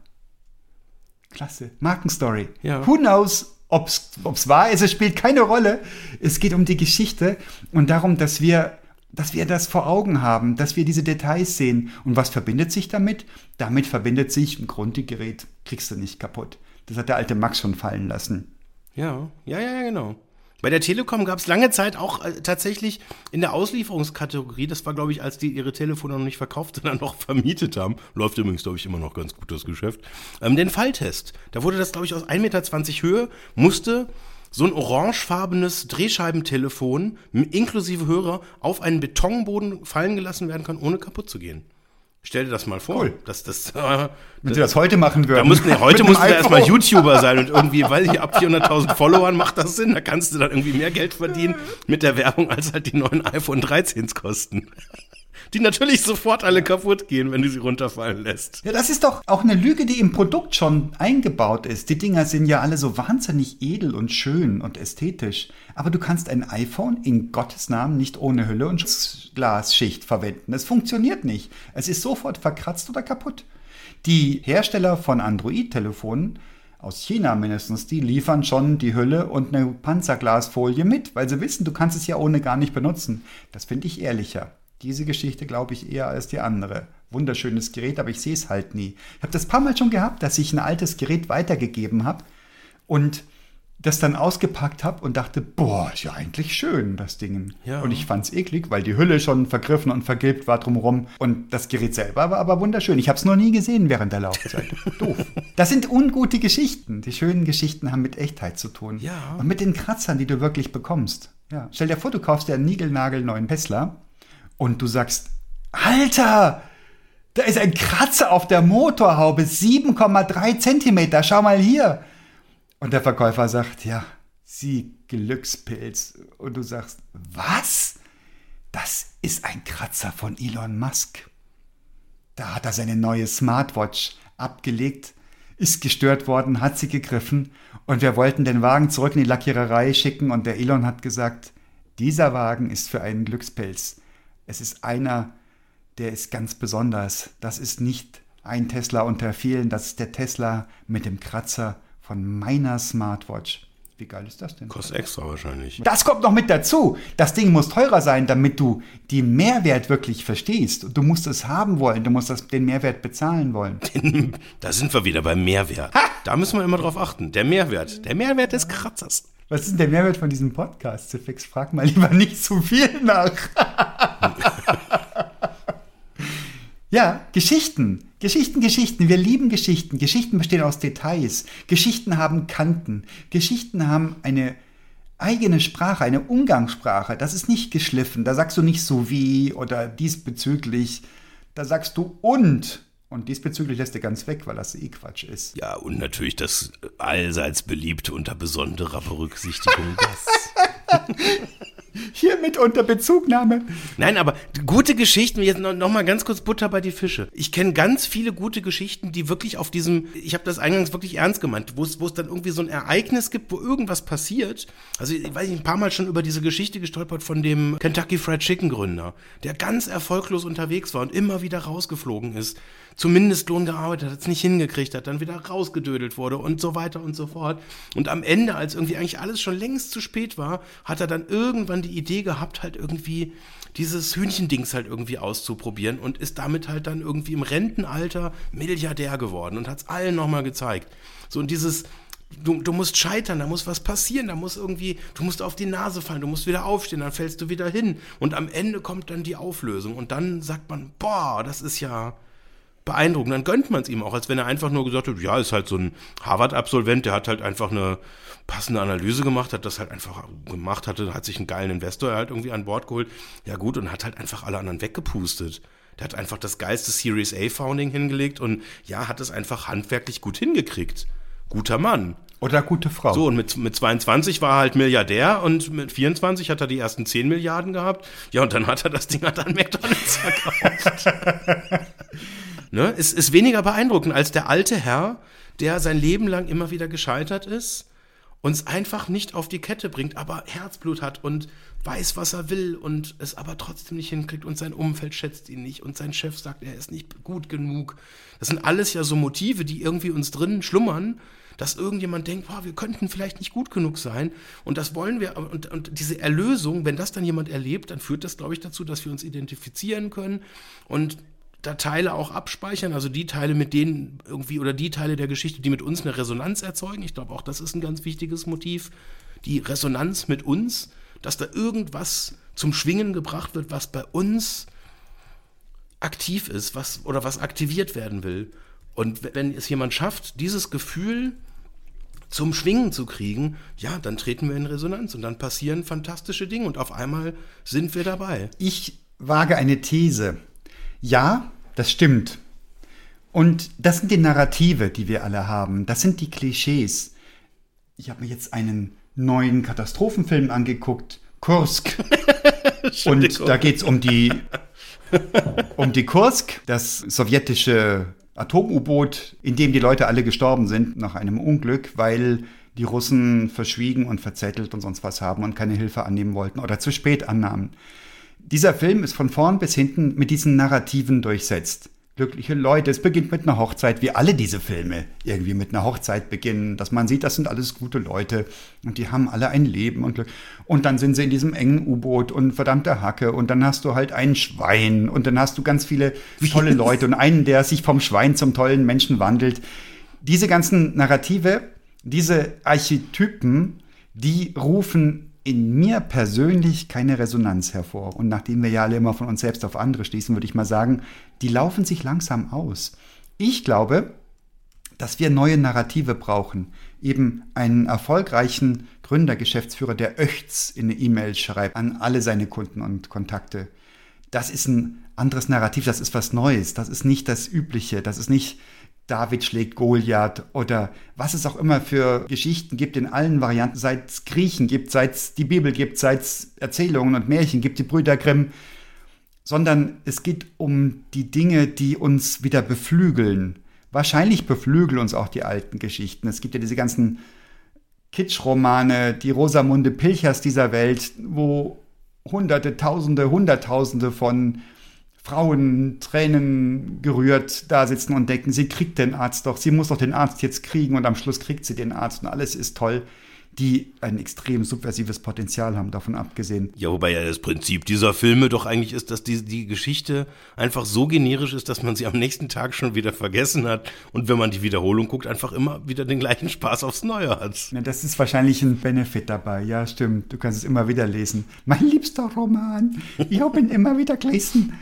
Klasse. Markenstory. Ja. Who knows, ob es wahr ist, es spielt keine Rolle. Es geht um die Geschichte und darum, dass wir, dass wir das vor Augen haben, dass wir diese Details sehen. Und was verbindet sich damit? Damit verbindet sich ein Grundgerät, kriegst du nicht kaputt. Das hat der alte Max schon fallen lassen. Ja, ja, ja, ja, genau. Bei der Telekom gab es lange Zeit auch äh, tatsächlich in der Auslieferungskategorie, das war, glaube ich, als die ihre Telefone noch nicht verkauft, sondern noch vermietet haben, läuft übrigens, glaube ich, immer noch ganz gut das Geschäft, ähm, den Falltest. Da wurde das, glaube ich, aus 1,20 Meter Höhe, musste so ein orangefarbenes Drehscheibentelefon inklusive Hörer auf einen Betonboden fallen gelassen werden können, ohne kaputt zu gehen. Stell dir das mal vor. Cool. Das, das, äh, Wenn sie das heute machen würden. da mussten, ja, heute musst du erstmal. YouTuber sein und irgendwie, weiß ich, ab 400.000 Followern macht das Sinn. Da kannst du dann irgendwie mehr Geld verdienen mit der Werbung, als halt die neuen iPhone 13s kosten. Die natürlich sofort alle kaputt gehen, wenn du sie runterfallen lässt. Ja, das ist doch auch eine Lüge, die im Produkt schon eingebaut ist. Die Dinger sind ja alle so wahnsinnig edel und schön und ästhetisch. Aber du kannst ein iPhone in Gottes Namen nicht ohne Hülle und Glasschicht verwenden. Es funktioniert nicht. Es ist sofort verkratzt oder kaputt. Die Hersteller von Android-Telefonen aus China mindestens, die liefern schon die Hülle und eine Panzerglasfolie mit, weil sie wissen, du kannst es ja ohne gar nicht benutzen. Das finde ich ehrlicher. Diese Geschichte glaube ich eher als die andere. Wunderschönes Gerät, aber ich sehe es halt nie. Ich habe das paar Mal schon gehabt, dass ich ein altes Gerät weitergegeben habe und das dann ausgepackt habe und dachte, boah, ist ja eigentlich schön, das Ding. Ja. Und ich fand es eklig, weil die Hülle schon vergriffen und vergilbt war drumherum. Und das Gerät selber war aber wunderschön. Ich habe es noch nie gesehen während der Laufzeit. Doof. Das sind ungute Geschichten. Die schönen Geschichten haben mit Echtheit zu tun. Ja. Und mit den Kratzern, die du wirklich bekommst. Ja. Stell dir vor, du kaufst dir einen niegelnagelneuen Tesla und du sagst, Alter, da ist ein Kratzer auf der Motorhaube, 7,3 Zentimeter, schau mal hier. Und der Verkäufer sagt, ja, Sie Glückspilz. Und du sagst, was? Das ist ein Kratzer von Elon Musk. Da hat er seine neue Smartwatch abgelegt, ist gestört worden, hat sie gegriffen und wir wollten den Wagen zurück in die Lackiererei schicken und der Elon hat gesagt, dieser Wagen ist für einen Glückspilz. Es ist einer, der ist ganz besonders. Das ist nicht ein Tesla unter vielen, das ist der Tesla mit dem Kratzer von meiner Smartwatch. Wie geil ist das denn? Kostet extra wahrscheinlich. Das kommt noch mit dazu. Das Ding muss teurer sein, damit du den Mehrwert wirklich verstehst. Du musst es haben wollen, du musst das, den Mehrwert bezahlen wollen. Da sind wir wieder beim Mehrwert. Da müssen wir immer drauf achten. Der Mehrwert. Der Mehrwert des Kratzers. Was ist denn der Mehrwert von diesem Podcast? Zifix, frag mal lieber nicht zu viel nach. ja, Geschichten. Geschichten, Geschichten. Wir lieben Geschichten. Geschichten bestehen aus Details. Geschichten haben Kanten. Geschichten haben eine eigene Sprache, eine Umgangssprache. Das ist nicht geschliffen. Da sagst du nicht so wie oder diesbezüglich. Da sagst du und. Und diesbezüglich lässt du ganz weg, weil das eh Quatsch ist. Ja, und natürlich das allseits beliebte unter besonderer Berücksichtigung das. Hiermit unter Bezugnahme. Nein, aber gute Geschichten, jetzt noch, noch mal ganz kurz Butter bei die Fische. Ich kenne ganz viele gute Geschichten, die wirklich auf diesem, ich habe das eingangs wirklich ernst gemeint, wo es wo es dann irgendwie so ein Ereignis gibt, wo irgendwas passiert. Also ich weiß nicht, ein paar Mal schon über diese Geschichte gestolpert von dem Kentucky Fried Chicken Gründer, der ganz erfolglos unterwegs war und immer wieder rausgeflogen ist zum Mindestlohn gearbeitet hat, es nicht hingekriegt hat, dann wieder rausgedödelt wurde und so weiter und so fort. Und am Ende, als irgendwie eigentlich alles schon längst zu spät war, hat er dann irgendwann die Idee gehabt, halt irgendwie dieses Hühnchendings halt irgendwie auszuprobieren und ist damit halt dann irgendwie im Rentenalter Milliardär geworden und hat es allen nochmal gezeigt. So und dieses, du, du musst scheitern, da muss was passieren, da muss irgendwie, du musst auf die Nase fallen, du musst wieder aufstehen, dann fällst du wieder hin. Und am Ende kommt dann die Auflösung und dann sagt man, boah, das ist ja, beeindruckend. Dann gönnt man es ihm auch, als wenn er einfach nur gesagt hat, ja, ist halt so ein Harvard-Absolvent, der hat halt einfach eine passende Analyse gemacht, hat das halt einfach gemacht, hatte, hat sich einen geilen Investor halt irgendwie an Bord geholt. Ja gut, und hat halt einfach alle anderen weggepustet. Der hat einfach das geilste Series A Founding hingelegt und ja, hat es einfach handwerklich gut hingekriegt. Guter Mann. Oder gute Frau. So, und mit, mit 22 war er halt Milliardär und mit 24 hat er die ersten 10 Milliarden gehabt. Ja, und dann hat er das Ding halt an McDonalds verkauft. Ne? Es ist weniger beeindruckend als der alte Herr, der sein Leben lang immer wieder gescheitert ist, uns einfach nicht auf die Kette bringt, aber Herzblut hat und weiß, was er will und es aber trotzdem nicht hinkriegt und sein Umfeld schätzt ihn nicht und sein Chef sagt, er ist nicht gut genug. Das sind alles ja so Motive, die irgendwie uns drinnen schlummern, dass irgendjemand denkt, boah, wir könnten vielleicht nicht gut genug sein und das wollen wir und, und diese Erlösung, wenn das dann jemand erlebt, dann führt das, glaube ich, dazu, dass wir uns identifizieren können und da Teile auch abspeichern, also die Teile, mit denen irgendwie, oder die Teile der Geschichte, die mit uns eine Resonanz erzeugen. Ich glaube, auch das ist ein ganz wichtiges Motiv. Die Resonanz mit uns, dass da irgendwas zum Schwingen gebracht wird, was bei uns aktiv ist, was oder was aktiviert werden will. Und wenn es jemand schafft, dieses Gefühl zum Schwingen zu kriegen, ja, dann treten wir in Resonanz und dann passieren fantastische Dinge und auf einmal sind wir dabei. Ich wage eine These. Ja, das stimmt. Und das sind die Narrative, die wir alle haben. Das sind die Klischees. Ich habe mir jetzt einen neuen Katastrophenfilm angeguckt, Kursk. Und da geht es um die, um die Kursk, das sowjetische Atom-U-Boot, in dem die Leute alle gestorben sind nach einem Unglück, weil die Russen verschwiegen und verzettelt und sonst was haben und keine Hilfe annehmen wollten oder zu spät annahmen. Dieser Film ist von vorn bis hinten mit diesen Narrativen durchsetzt. Glückliche Leute, es beginnt mit einer Hochzeit, wie alle diese Filme irgendwie mit einer Hochzeit beginnen, dass man sieht, das sind alles gute Leute und die haben alle ein Leben und Glück. Und dann sind sie in diesem engen U-Boot und verdammte Hacke und dann hast du halt ein Schwein und dann hast du ganz viele tolle Leute und einen, der sich vom Schwein zum tollen Menschen wandelt. Diese ganzen Narrative, diese Archetypen, die rufen in mir persönlich keine Resonanz hervor. Und nachdem wir ja alle immer von uns selbst auf andere schließen, würde ich mal sagen, die laufen sich langsam aus. Ich glaube, dass wir neue Narrative brauchen. Eben einen erfolgreichen Gründer, Geschäftsführer, der Öchts in eine E-Mail schreibt an alle seine Kunden und Kontakte. Das ist ein anderes Narrativ, das ist was Neues, das ist nicht das Übliche, das ist nicht David schlägt Goliath oder was es auch immer für Geschichten gibt in allen Varianten, seit es Griechen gibt, seit es die Bibel gibt, seit es Erzählungen und Märchen gibt, die Brüder Grimm, sondern es geht um die Dinge, die uns wieder beflügeln. Wahrscheinlich beflügeln uns auch die alten Geschichten. Es gibt ja diese ganzen Kitschromane, die Rosamunde Pilchers dieser Welt, wo Hunderte, Tausende, Hunderttausende von Frauen Tränen gerührt da sitzen und denken, sie kriegt den Arzt doch, sie muss doch den Arzt jetzt kriegen und am Schluss kriegt sie den Arzt und alles ist toll, die ein extrem subversives Potenzial haben, davon abgesehen. Ja, wobei ja das Prinzip dieser Filme doch eigentlich ist, dass die, die Geschichte einfach so generisch ist, dass man sie am nächsten Tag schon wieder vergessen hat und wenn man die Wiederholung guckt, einfach immer wieder den gleichen Spaß aufs Neue hat. Ja, das ist wahrscheinlich ein Benefit dabei, ja stimmt, du kannst es immer wieder lesen. Mein liebster Roman, ich habe ihn immer wieder gelesen.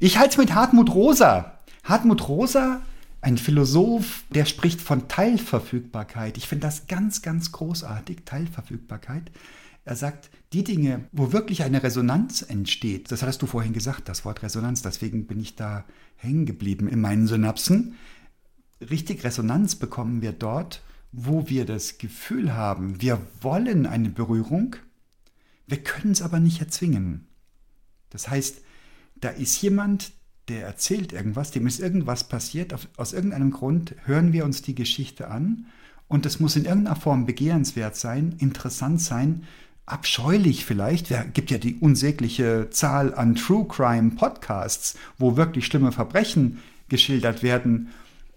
Ich halte es mit Hartmut Rosa. Hartmut Rosa, ein Philosoph, der spricht von Teilverfügbarkeit. Ich finde das ganz, ganz großartig, Teilverfügbarkeit. Er sagt, die Dinge, wo wirklich eine Resonanz entsteht, das hattest du vorhin gesagt, das Wort Resonanz, deswegen bin ich da hängen geblieben in meinen Synapsen. Richtig Resonanz bekommen wir dort, wo wir das Gefühl haben, wir wollen eine Berührung, Wir können es aber nicht erzwingen. Das heißt, da ist jemand, der erzählt irgendwas, dem ist irgendwas passiert, aus irgendeinem Grund hören wir uns die Geschichte an. Und es muss in irgendeiner Form begehrenswert sein, interessant sein, abscheulich vielleicht. Es gibt ja die unsägliche Zahl an True Crime Podcasts, wo wirklich schlimme Verbrechen geschildert werden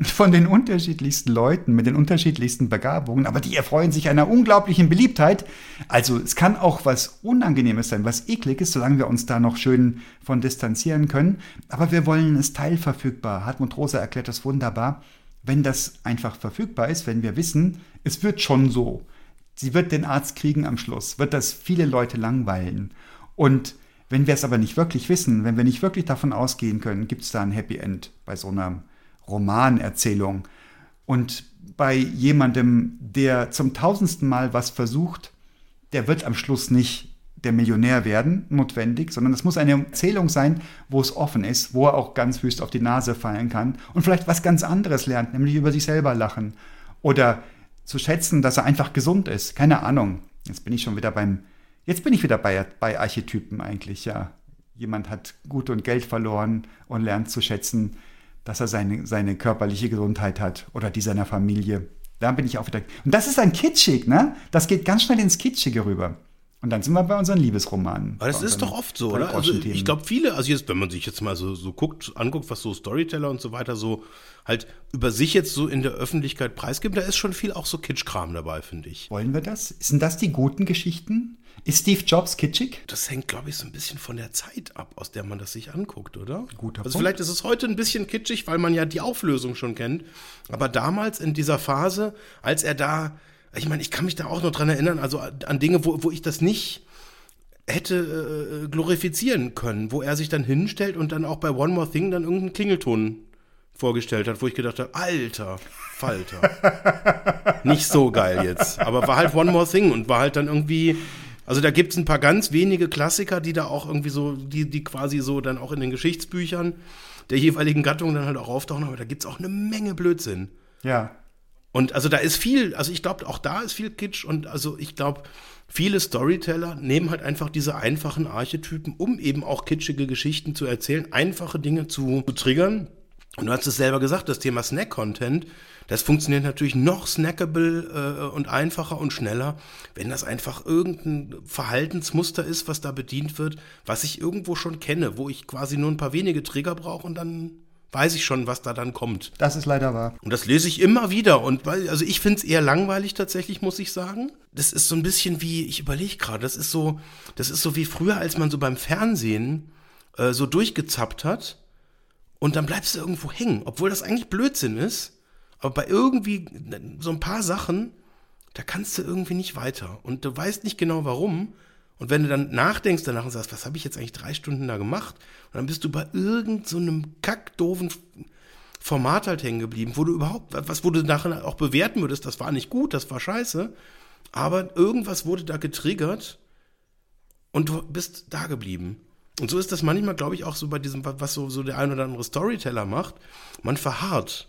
von den unterschiedlichsten Leuten mit den unterschiedlichsten Begabungen, aber die erfreuen sich einer unglaublichen Beliebtheit. Also es kann auch was Unangenehmes sein, was ekliges, solange wir uns da noch schön von distanzieren können. Aber wir wollen es teilverfügbar. Hartmut Rosa erklärt das wunderbar. Wenn das einfach verfügbar ist, wenn wir wissen, es wird schon so. Sie wird den Arzt kriegen am Schluss, wird das viele Leute langweilen. Und wenn wir es aber nicht wirklich wissen, wenn wir nicht wirklich davon ausgehen können, gibt es da ein Happy End bei so einer Romanerzählung. Und bei jemandem, der zum tausendsten Mal was versucht, der wird am Schluss nicht der Millionär werden, notwendig, sondern es muss eine Erzählung sein, wo es offen ist, wo er auch ganz wüst auf die Nase fallen kann und vielleicht was ganz anderes lernt, nämlich über sich selber lachen oder zu schätzen, dass er einfach gesund ist. Keine Ahnung. Jetzt bin ich schon wieder beim, jetzt bin ich wieder bei, bei Archetypen eigentlich, ja. Jemand hat Gut und Geld verloren und lernt zu schätzen, dass er seine, seine körperliche Gesundheit hat oder die seiner Familie. Da bin ich auch wieder. Und das ist ein Kitschig, ne? Das geht ganz schnell ins Kitschige rüber. Und dann sind wir bei unseren Liebesromanen. Aber das ist doch oft so, oder? Also ich glaube, viele, also jetzt, wenn man sich jetzt mal so, so guckt, anguckt, was so Storyteller und so weiter so halt über sich jetzt so in der Öffentlichkeit preisgeben, da ist schon viel auch so Kitschkram dabei, finde ich. Wollen wir das? Sind das die guten Geschichten? Ist Steve Jobs kitschig? Das hängt, glaube ich, so ein bisschen von der Zeit ab, aus der man das sich anguckt, oder? Guter also Punkt. vielleicht ist es heute ein bisschen kitschig, weil man ja die Auflösung schon kennt. Aber damals in dieser Phase, als er da, ich meine, ich kann mich da auch noch dran erinnern, also an Dinge, wo, wo ich das nicht hätte äh, glorifizieren können, wo er sich dann hinstellt und dann auch bei One More Thing dann irgendeinen Klingelton vorgestellt hat, wo ich gedacht habe, alter Falter. Nicht so geil jetzt. Aber war halt One More Thing und war halt dann irgendwie also da gibt es ein paar ganz wenige Klassiker, die da auch irgendwie so, die, die quasi so dann auch in den Geschichtsbüchern der jeweiligen Gattung dann halt auch auftauchen, aber da gibt es auch eine Menge Blödsinn. Ja. Und also da ist viel, also ich glaube, auch da ist viel Kitsch und also ich glaube, viele Storyteller nehmen halt einfach diese einfachen Archetypen, um eben auch kitschige Geschichten zu erzählen, einfache Dinge zu, zu triggern. Und du hast es selber gesagt, das Thema Snack-Content das funktioniert natürlich noch snackable äh, und einfacher und schneller, wenn das einfach irgendein Verhaltensmuster ist, was da bedient wird, was ich irgendwo schon kenne, wo ich quasi nur ein paar wenige Trigger brauche und dann weiß ich schon, was da dann kommt. Das ist leider wahr. Und das lese ich immer wieder. Und weil, also ich finde es eher langweilig tatsächlich, muss ich sagen. Das ist so ein bisschen wie, ich überlege gerade, das ist so, das ist so wie früher, als man so beim Fernsehen äh, so durchgezappt hat und dann bleibst du irgendwo hängen, obwohl das eigentlich Blödsinn ist. Aber bei irgendwie so ein paar Sachen, da kannst du irgendwie nicht weiter. Und du weißt nicht genau warum. Und wenn du dann nachdenkst danach und sagst, was habe ich jetzt eigentlich drei Stunden da gemacht? Und dann bist du bei irgendeinem so kackdoofen Format halt hängen geblieben, wo du überhaupt, was, wo du nachher auch bewerten würdest, das war nicht gut, das war scheiße. Aber irgendwas wurde da getriggert und du bist da geblieben. Und so ist das manchmal, glaube ich, auch so bei diesem, was so, so der ein oder andere Storyteller macht. Man verharrt.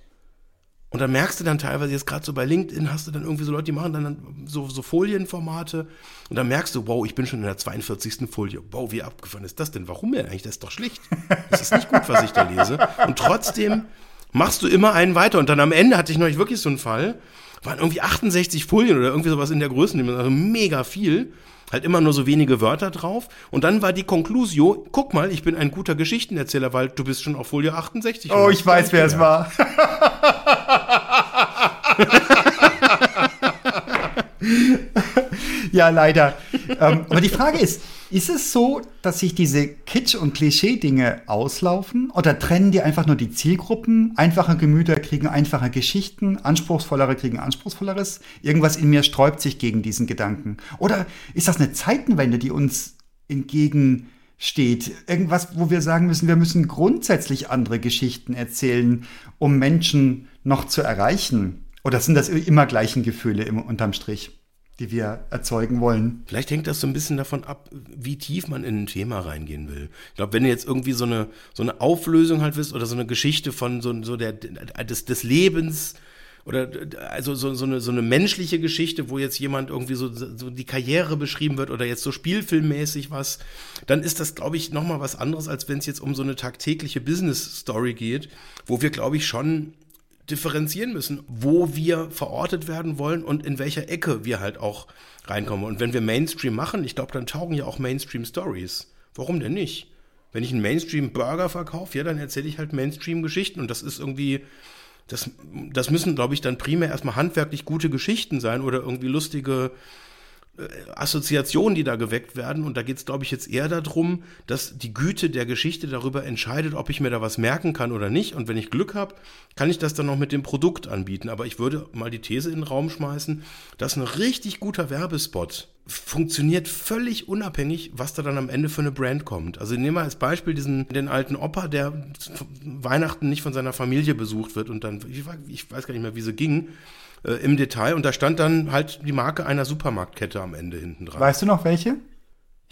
Und dann merkst du dann teilweise, jetzt gerade so bei LinkedIn hast du dann irgendwie so Leute, die machen dann so, so Folienformate und dann merkst du, wow, ich bin schon in der 42. Folie. Wow, wie abgefahren ist das denn? Warum denn eigentlich? Das ist doch schlecht. Das ist nicht gut, was ich da lese. Und trotzdem machst du immer einen weiter. Und dann am Ende hatte ich neulich wirklich so einen Fall, waren irgendwie 68 Folien oder irgendwie sowas in der Größe, also mega viel. Halt immer nur so wenige Wörter drauf. Und dann war die Konklusio, guck mal, ich bin ein guter Geschichtenerzähler, weil du bist schon auf Folie 68. Oh, ich weiß, wer es war. ja, leider. ähm, aber die Frage ist, ist es so, dass sich diese Kitsch- und Klischee-Dinge auslaufen? Oder trennen die einfach nur die Zielgruppen? Einfache Gemüter kriegen einfache Geschichten, anspruchsvollere kriegen anspruchsvolleres? Irgendwas in mir sträubt sich gegen diesen Gedanken. Oder ist das eine Zeitenwende, die uns entgegensteht? Irgendwas, wo wir sagen müssen, wir müssen grundsätzlich andere Geschichten erzählen, um Menschen noch zu erreichen? Oder sind das immer gleichen Gefühle im, unterm Strich? Die wir erzeugen wollen. Vielleicht hängt das so ein bisschen davon ab, wie tief man in ein Thema reingehen will. Ich glaube, wenn du jetzt irgendwie so eine, so eine Auflösung halt willst oder so eine Geschichte von so, so der, des, des Lebens oder also so, so, eine, so eine menschliche Geschichte, wo jetzt jemand irgendwie so, so die Karriere beschrieben wird oder jetzt so spielfilmmäßig was, dann ist das, glaube ich, nochmal was anderes, als wenn es jetzt um so eine tagtägliche Business-Story geht, wo wir, glaube ich, schon differenzieren müssen, wo wir verortet werden wollen und in welcher Ecke wir halt auch reinkommen. Und wenn wir Mainstream machen, ich glaube, dann taugen ja auch Mainstream-Stories. Warum denn nicht? Wenn ich einen Mainstream-Burger verkaufe, ja, dann erzähle ich halt Mainstream-Geschichten und das ist irgendwie, das, das müssen, glaube ich, dann primär erstmal handwerklich gute Geschichten sein oder irgendwie lustige Assoziationen, die da geweckt werden. Und da geht es, glaube ich, jetzt eher darum, dass die Güte der Geschichte darüber entscheidet, ob ich mir da was merken kann oder nicht. Und wenn ich Glück habe, kann ich das dann noch mit dem Produkt anbieten. Aber ich würde mal die These in den Raum schmeißen, dass ein richtig guter Werbespot funktioniert völlig unabhängig, was da dann am Ende für eine Brand kommt. Also nehmen wir als Beispiel diesen den alten Opa, der Weihnachten nicht von seiner Familie besucht wird und dann, ich weiß gar nicht mehr, wie sie ging, äh, im Detail. Und da stand dann halt die Marke einer Supermarktkette am Ende hinten dran. Weißt du noch welche?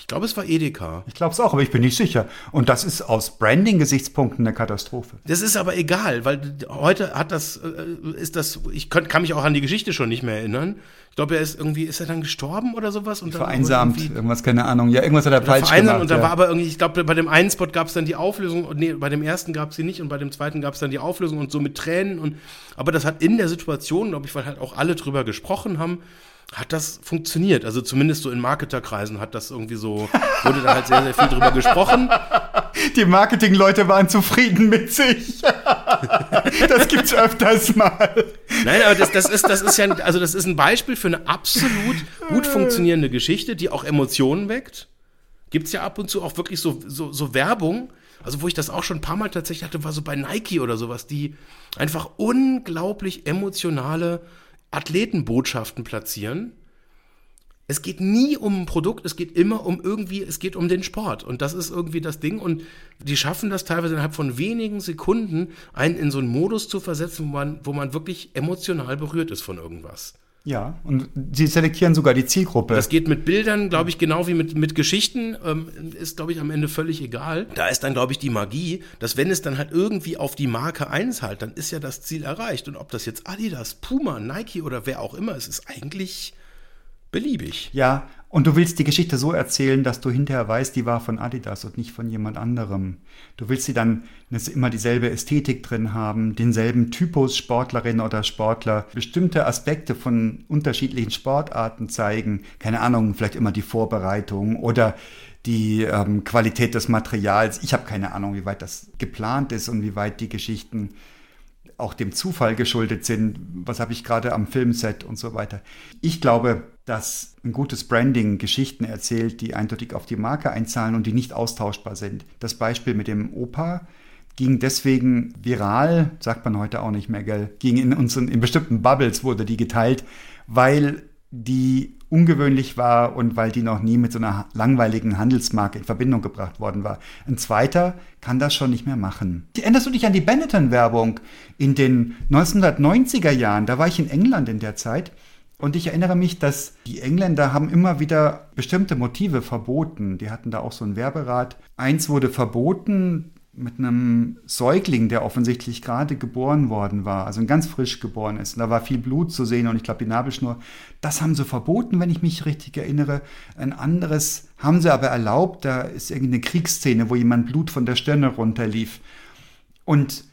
Ich glaube, es war Edeka. Ich glaube es auch, aber ich bin nicht sicher. Und das ist aus Branding-Gesichtspunkten eine Katastrophe. Das ist aber egal, weil heute hat das, äh, ist das, ich kann, kann mich auch an die Geschichte schon nicht mehr erinnern. Ich glaube, er ist irgendwie, ist er dann gestorben oder sowas? Und vereinsamt, irgendwas, keine Ahnung. Ja, irgendwas hat er falsch gemacht. Und da ja. war aber irgendwie, ich glaube, bei dem einen Spot gab es dann die Auflösung, nee, bei dem ersten gab es sie nicht und bei dem zweiten gab es dann die Auflösung und so mit Tränen und, aber das hat in der Situation, glaube ich, weil halt auch alle drüber gesprochen haben, hat das funktioniert. Also zumindest so in Marketerkreisen hat das irgendwie so, wurde da halt sehr, sehr viel drüber gesprochen. Die Marketingleute waren zufrieden mit sich. das gibt's öfters mal. Nein, aber das, das, ist, das ist ja, also das ist ein Beispiel für eine absolut gut funktionierende Geschichte, die auch Emotionen weckt. Gibt's ja ab und zu auch wirklich so, so, so Werbung, also wo ich das auch schon ein paar Mal tatsächlich hatte, war so bei Nike oder sowas, die einfach unglaublich emotionale Athletenbotschaften platzieren. Es geht nie um ein Produkt, es geht immer um irgendwie, es geht um den Sport. Und das ist irgendwie das Ding. Und die schaffen das teilweise innerhalb von wenigen Sekunden, einen in so einen Modus zu versetzen, wo man, wo man wirklich emotional berührt ist von irgendwas. Ja, und sie selektieren sogar die Zielgruppe. Das geht mit Bildern, glaube ich, genau wie mit, mit Geschichten, ähm, ist, glaube ich, am Ende völlig egal. Da ist dann, glaube ich, die Magie, dass wenn es dann halt irgendwie auf die Marke einzahlt, dann ist ja das Ziel erreicht. Und ob das jetzt Adidas, Puma, Nike oder wer auch immer ist, ist eigentlich beliebig. Ja, und du willst die Geschichte so erzählen, dass du hinterher weißt, die war von Adidas und nicht von jemand anderem. Du willst sie dann immer dieselbe Ästhetik drin haben, denselben Typus Sportlerin oder Sportler, bestimmte Aspekte von unterschiedlichen Sportarten zeigen. Keine Ahnung, vielleicht immer die Vorbereitung oder die ähm, Qualität des Materials. Ich habe keine Ahnung, wie weit das geplant ist und wie weit die Geschichten auch dem Zufall geschuldet sind. Was habe ich gerade am Filmset und so weiter. Ich glaube, dass ein gutes Branding Geschichten erzählt, die eindeutig auf die Marke einzahlen und die nicht austauschbar sind. Das Beispiel mit dem Opa ging deswegen viral, sagt man heute auch nicht mehr, gell? Ging in unseren, in bestimmten Bubbles wurde die geteilt, weil die ungewöhnlich war und weil die noch nie mit so einer langweiligen Handelsmarke in Verbindung gebracht worden war. Ein zweiter kann das schon nicht mehr machen. Erinnerst du dich an die Benetton-Werbung in den 1990er Jahren? Da war ich in England in der Zeit und ich erinnere mich, dass die Engländer haben immer wieder bestimmte Motive verboten. Die hatten da auch so ein Werberat. Eins wurde verboten mit einem Säugling, der offensichtlich gerade geboren worden war, also ganz frisch geboren ist. Und da war viel Blut zu sehen und ich glaube die Nabelschnur. Das haben sie verboten, wenn ich mich richtig erinnere. Ein anderes haben sie aber erlaubt. Da ist irgendeine Kriegsszene, wo jemand Blut von der Stirne runterlief. Und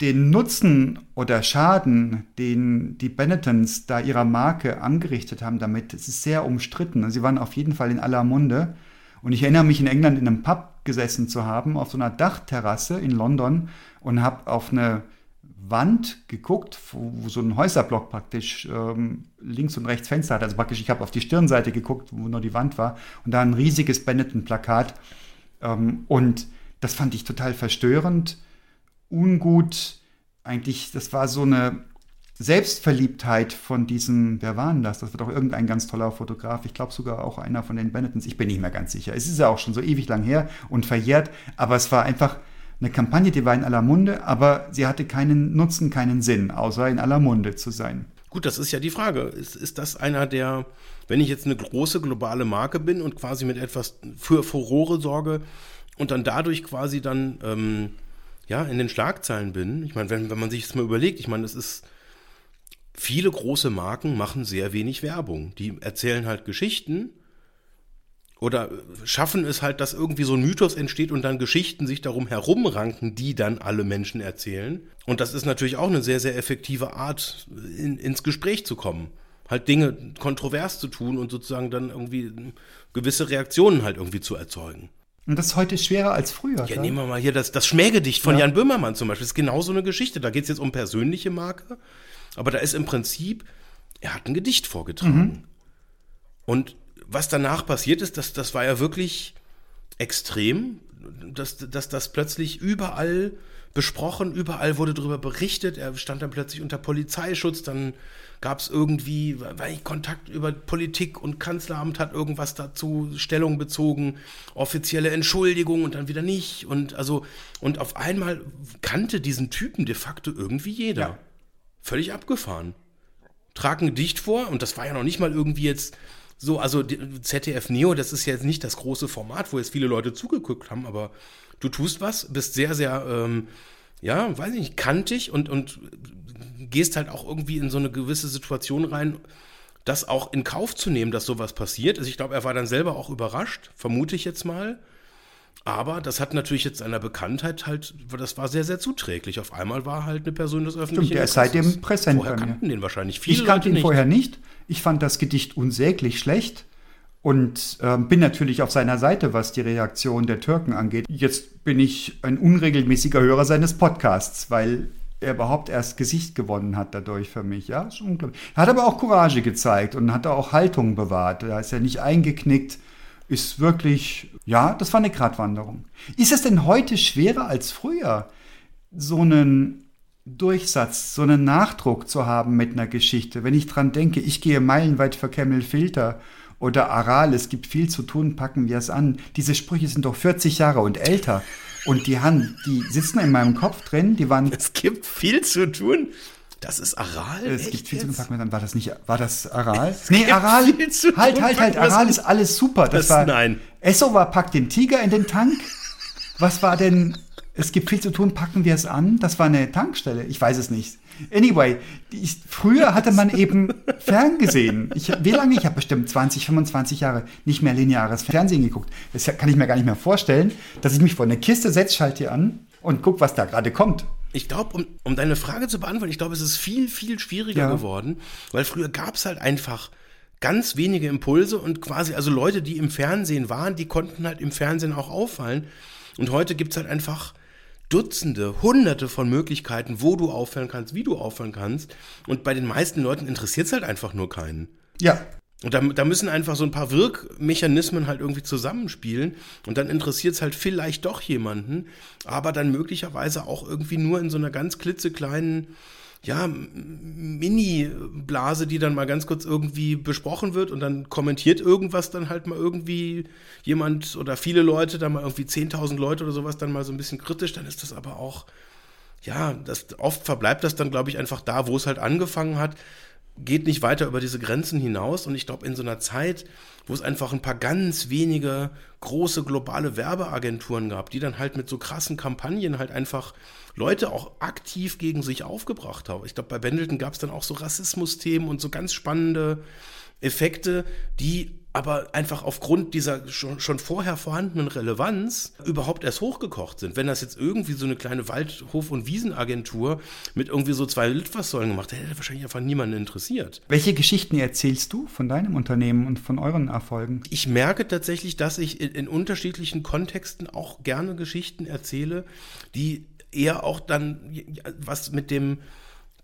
den Nutzen oder Schaden, den die Benettons da ihrer Marke angerichtet haben damit, ist sehr umstritten. Sie waren auf jeden Fall in aller Munde. Und ich erinnere mich in England in einem Pub gesessen zu haben, auf so einer Dachterrasse in London und habe auf eine Wand geguckt, wo, wo, so ein Häuserblock praktisch ähm, links und rechts Fenster hat. Also praktisch, ich habe auf die Stirnseite geguckt, wo nur die Wand war. Und da ein riesiges Benetton-Plakat. Ähm, und das fand ich total verstörend ungut, eigentlich, das war so eine Selbstverliebtheit von diesem, wer war denn das? Das wird auch irgendein ganz toller Fotograf, ich glaube sogar auch einer von den Benettons, ich bin nicht mehr ganz sicher. Es ist ja auch schon so ewig lang her und verjährt, aber es war einfach eine Kampagne, die war in aller Munde, aber sie hatte keinen Nutzen, keinen Sinn, außer in aller Munde zu sein. Gut, das ist ja die Frage. Ist, ist das einer der, wenn ich jetzt eine große globale Marke bin und quasi mit etwas für Furore sorge und dann dadurch quasi dann ähm, ja, in den Schlagzeilen bin. Ich meine, wenn, wenn man sich das mal überlegt, ich meine, das ist viele große Marken machen sehr wenig Werbung. Die erzählen halt Geschichten oder schaffen es halt, dass irgendwie so ein Mythos entsteht und dann Geschichten sich darum herumranken, die dann alle Menschen erzählen. Und das ist natürlich auch eine sehr, sehr effektive Art, in, ins Gespräch zu kommen. Halt Dinge kontrovers zu tun und sozusagen dann irgendwie gewisse Reaktionen halt irgendwie zu erzeugen. Und das ist heute schwerer als früher. Ja, nehmen wir mal hier das, das Schmähgedicht von ja. Jan Böhmermann zum Beispiel. Das ist genau so eine Geschichte. Da geht es jetzt um persönliche Marke, aber da ist im Prinzip, er hat ein Gedicht vorgetragen. Mhm. Und was danach passiert ist, das, das war ja wirklich extrem, dass, dass das plötzlich überall besprochen, überall wurde darüber berichtet, er stand dann plötzlich unter Polizeischutz, dann gab es irgendwie weil Kontakt über Politik und Kanzleramt hat irgendwas dazu Stellung bezogen, offizielle Entschuldigung und dann wieder nicht und also und auf einmal kannte diesen Typen de facto irgendwie jeder. Ja. Völlig abgefahren. Trag ein Gedicht vor und das war ja noch nicht mal irgendwie jetzt so, also ZDF Neo, das ist ja jetzt nicht das große Format, wo jetzt viele Leute zugeguckt haben, aber du tust was, bist sehr, sehr, ähm, ja, weiß ich nicht, kantig und, und gehst halt auch irgendwie in so eine gewisse Situation rein, das auch in Kauf zu nehmen, dass sowas passiert. Also ich glaube, er war dann selber auch überrascht, vermute ich jetzt mal. Aber das hat natürlich jetzt seiner Bekanntheit halt, das war sehr, sehr zuträglich. Auf einmal war halt eine Person des öffentlichen Stimmt, der ist seitdem präsent Vorher kannten den wahrscheinlich viele Ich kannte ihn vorher nicht. Ich fand das Gedicht unsäglich schlecht und äh, bin natürlich auf seiner Seite, was die Reaktion der Türken angeht. Jetzt bin ich ein unregelmäßiger Hörer seines Podcasts, weil er überhaupt erst Gesicht gewonnen hat dadurch für mich. Ja, ist unglaublich. Er hat aber auch Courage gezeigt und hat auch Haltung bewahrt. Da ist er nicht eingeknickt. Ist wirklich, ja, das war eine Gratwanderung. Ist es denn heute schwerer als früher, so einen Durchsatz, so einen Nachdruck zu haben mit einer Geschichte. Wenn ich dran denke, ich gehe meilenweit für Camel Filter oder Aral, es gibt viel zu tun, packen wir es an. Diese Sprüche sind doch 40 Jahre und älter. Und die haben, die sitzen in meinem Kopf drin, die waren. Es gibt viel zu tun. Das ist Aral? Es Echt gibt viel jetzt? zu tun. Dann, war das nicht, war das Aral? Es nee, Aral. Halt, halt, halt, Aral ist alles super. Das, das war, nein. Esso war, packt den Tiger in den Tank. Was war denn es gibt viel zu tun, packen wir es an. Das war eine Tankstelle. Ich weiß es nicht. Anyway, ich, früher hatte man eben Ferngesehen. Ich, wie lange? Ich habe bestimmt 20, 25 Jahre nicht mehr lineares Fernsehen geguckt. Das kann ich mir gar nicht mehr vorstellen, dass ich mich vor eine Kiste setze, schalte die an und gucke, was da gerade kommt. Ich glaube, um, um deine Frage zu beantworten, ich glaube, es ist viel, viel schwieriger ja. geworden, weil früher gab es halt einfach ganz wenige Impulse und quasi, also Leute, die im Fernsehen waren, die konnten halt im Fernsehen auch auffallen. Und heute gibt es halt einfach Dutzende, Hunderte von Möglichkeiten, wo du auffallen kannst, wie du auffallen kannst. Und bei den meisten Leuten interessiert es halt einfach nur keinen. Ja. Und da, da müssen einfach so ein paar Wirkmechanismen halt irgendwie zusammenspielen. Und dann interessiert es halt vielleicht doch jemanden, aber dann möglicherweise auch irgendwie nur in so einer ganz klitzekleinen ja, Mini-Blase, die dann mal ganz kurz irgendwie besprochen wird und dann kommentiert irgendwas dann halt mal irgendwie jemand oder viele Leute, dann mal irgendwie 10.000 Leute oder sowas dann mal so ein bisschen kritisch, dann ist das aber auch, ja, das, oft verbleibt das dann, glaube ich, einfach da, wo es halt angefangen hat, geht nicht weiter über diese Grenzen hinaus und ich glaube, in so einer Zeit, wo es einfach ein paar ganz wenige große globale Werbeagenturen gab, die dann halt mit so krassen Kampagnen halt einfach Leute auch aktiv gegen sich aufgebracht haben. Ich glaube, bei Bendelton gab es dann auch so Rassismus-Themen und so ganz spannende Effekte, die aber einfach aufgrund dieser schon, schon, vorher vorhandenen Relevanz überhaupt erst hochgekocht sind. Wenn das jetzt irgendwie so eine kleine Waldhof- und Wiesenagentur mit irgendwie so zwei Litfaßsäulen gemacht hätte, hätte wahrscheinlich einfach niemanden interessiert. Welche Geschichten erzählst du von deinem Unternehmen und von euren Erfolgen? Ich merke tatsächlich, dass ich in, in unterschiedlichen Kontexten auch gerne Geschichten erzähle, die eher auch dann was mit dem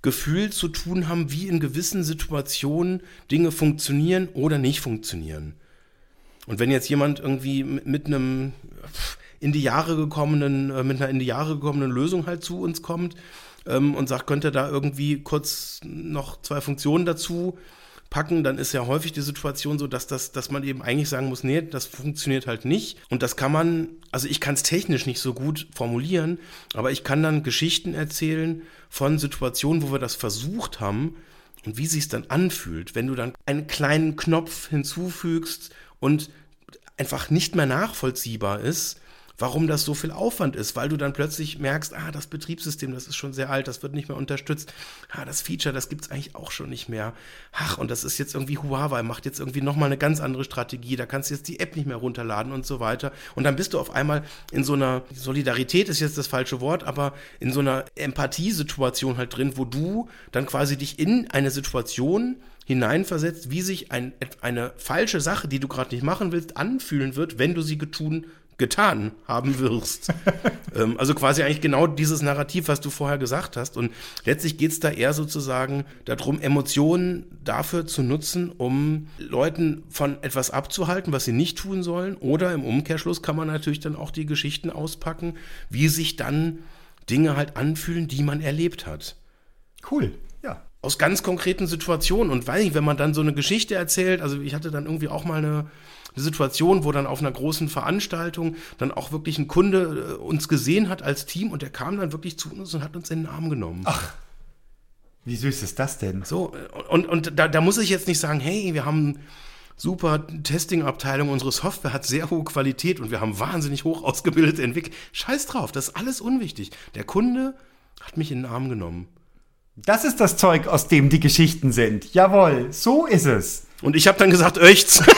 Gefühl zu tun haben, wie in gewissen Situationen Dinge funktionieren oder nicht funktionieren. Und wenn jetzt jemand irgendwie mit einem in die Jahre gekommenen, äh, mit einer in die Jahre gekommenen Lösung halt zu uns kommt ähm, und sagt, könnte da irgendwie kurz noch zwei Funktionen dazu packen, dann ist ja häufig die Situation so, dass, das, dass man eben eigentlich sagen muss, nee, das funktioniert halt nicht. Und das kann man, also ich kann es technisch nicht so gut formulieren, aber ich kann dann Geschichten erzählen von Situationen, wo wir das versucht haben und wie sich dann anfühlt, wenn du dann einen kleinen Knopf hinzufügst und einfach nicht mehr nachvollziehbar ist, warum das so viel Aufwand ist, weil du dann plötzlich merkst, ah, das Betriebssystem, das ist schon sehr alt, das wird nicht mehr unterstützt. Ah, das Feature, das gibt's eigentlich auch schon nicht mehr. Ach, und das ist jetzt irgendwie Huawei, macht jetzt irgendwie nochmal eine ganz andere Strategie, da kannst du jetzt die App nicht mehr runterladen und so weiter. Und dann bist du auf einmal in so einer Solidarität ist jetzt das falsche Wort, aber in so einer Empathiesituation halt drin, wo du dann quasi dich in eine Situation hineinversetzt, wie sich ein, eine falsche Sache, die du gerade nicht machen willst, anfühlen wird, wenn du sie getun, getan haben wirst. ähm, also quasi eigentlich genau dieses Narrativ, was du vorher gesagt hast. Und letztlich geht es da eher sozusagen darum, Emotionen dafür zu nutzen, um Leuten von etwas abzuhalten, was sie nicht tun sollen. Oder im Umkehrschluss kann man natürlich dann auch die Geschichten auspacken, wie sich dann Dinge halt anfühlen, die man erlebt hat. Cool, ja. Aus ganz konkreten Situationen. Und weiß nicht, wenn man dann so eine Geschichte erzählt, also ich hatte dann irgendwie auch mal eine, eine Situation, wo dann auf einer großen Veranstaltung dann auch wirklich ein Kunde äh, uns gesehen hat als Team und der kam dann wirklich zu uns und hat uns in den Arm genommen. Ach. Wie süß ist das denn? So, und, und da, da muss ich jetzt nicht sagen, hey, wir haben super Testing-Abteilung, unsere Software hat sehr hohe Qualität und wir haben wahnsinnig hoch ausgebildete Entwickler. Scheiß drauf, das ist alles unwichtig. Der Kunde hat mich in den Arm genommen. Das ist das Zeug, aus dem die Geschichten sind. Jawohl, so ist es. Und ich habe dann gesagt, echt?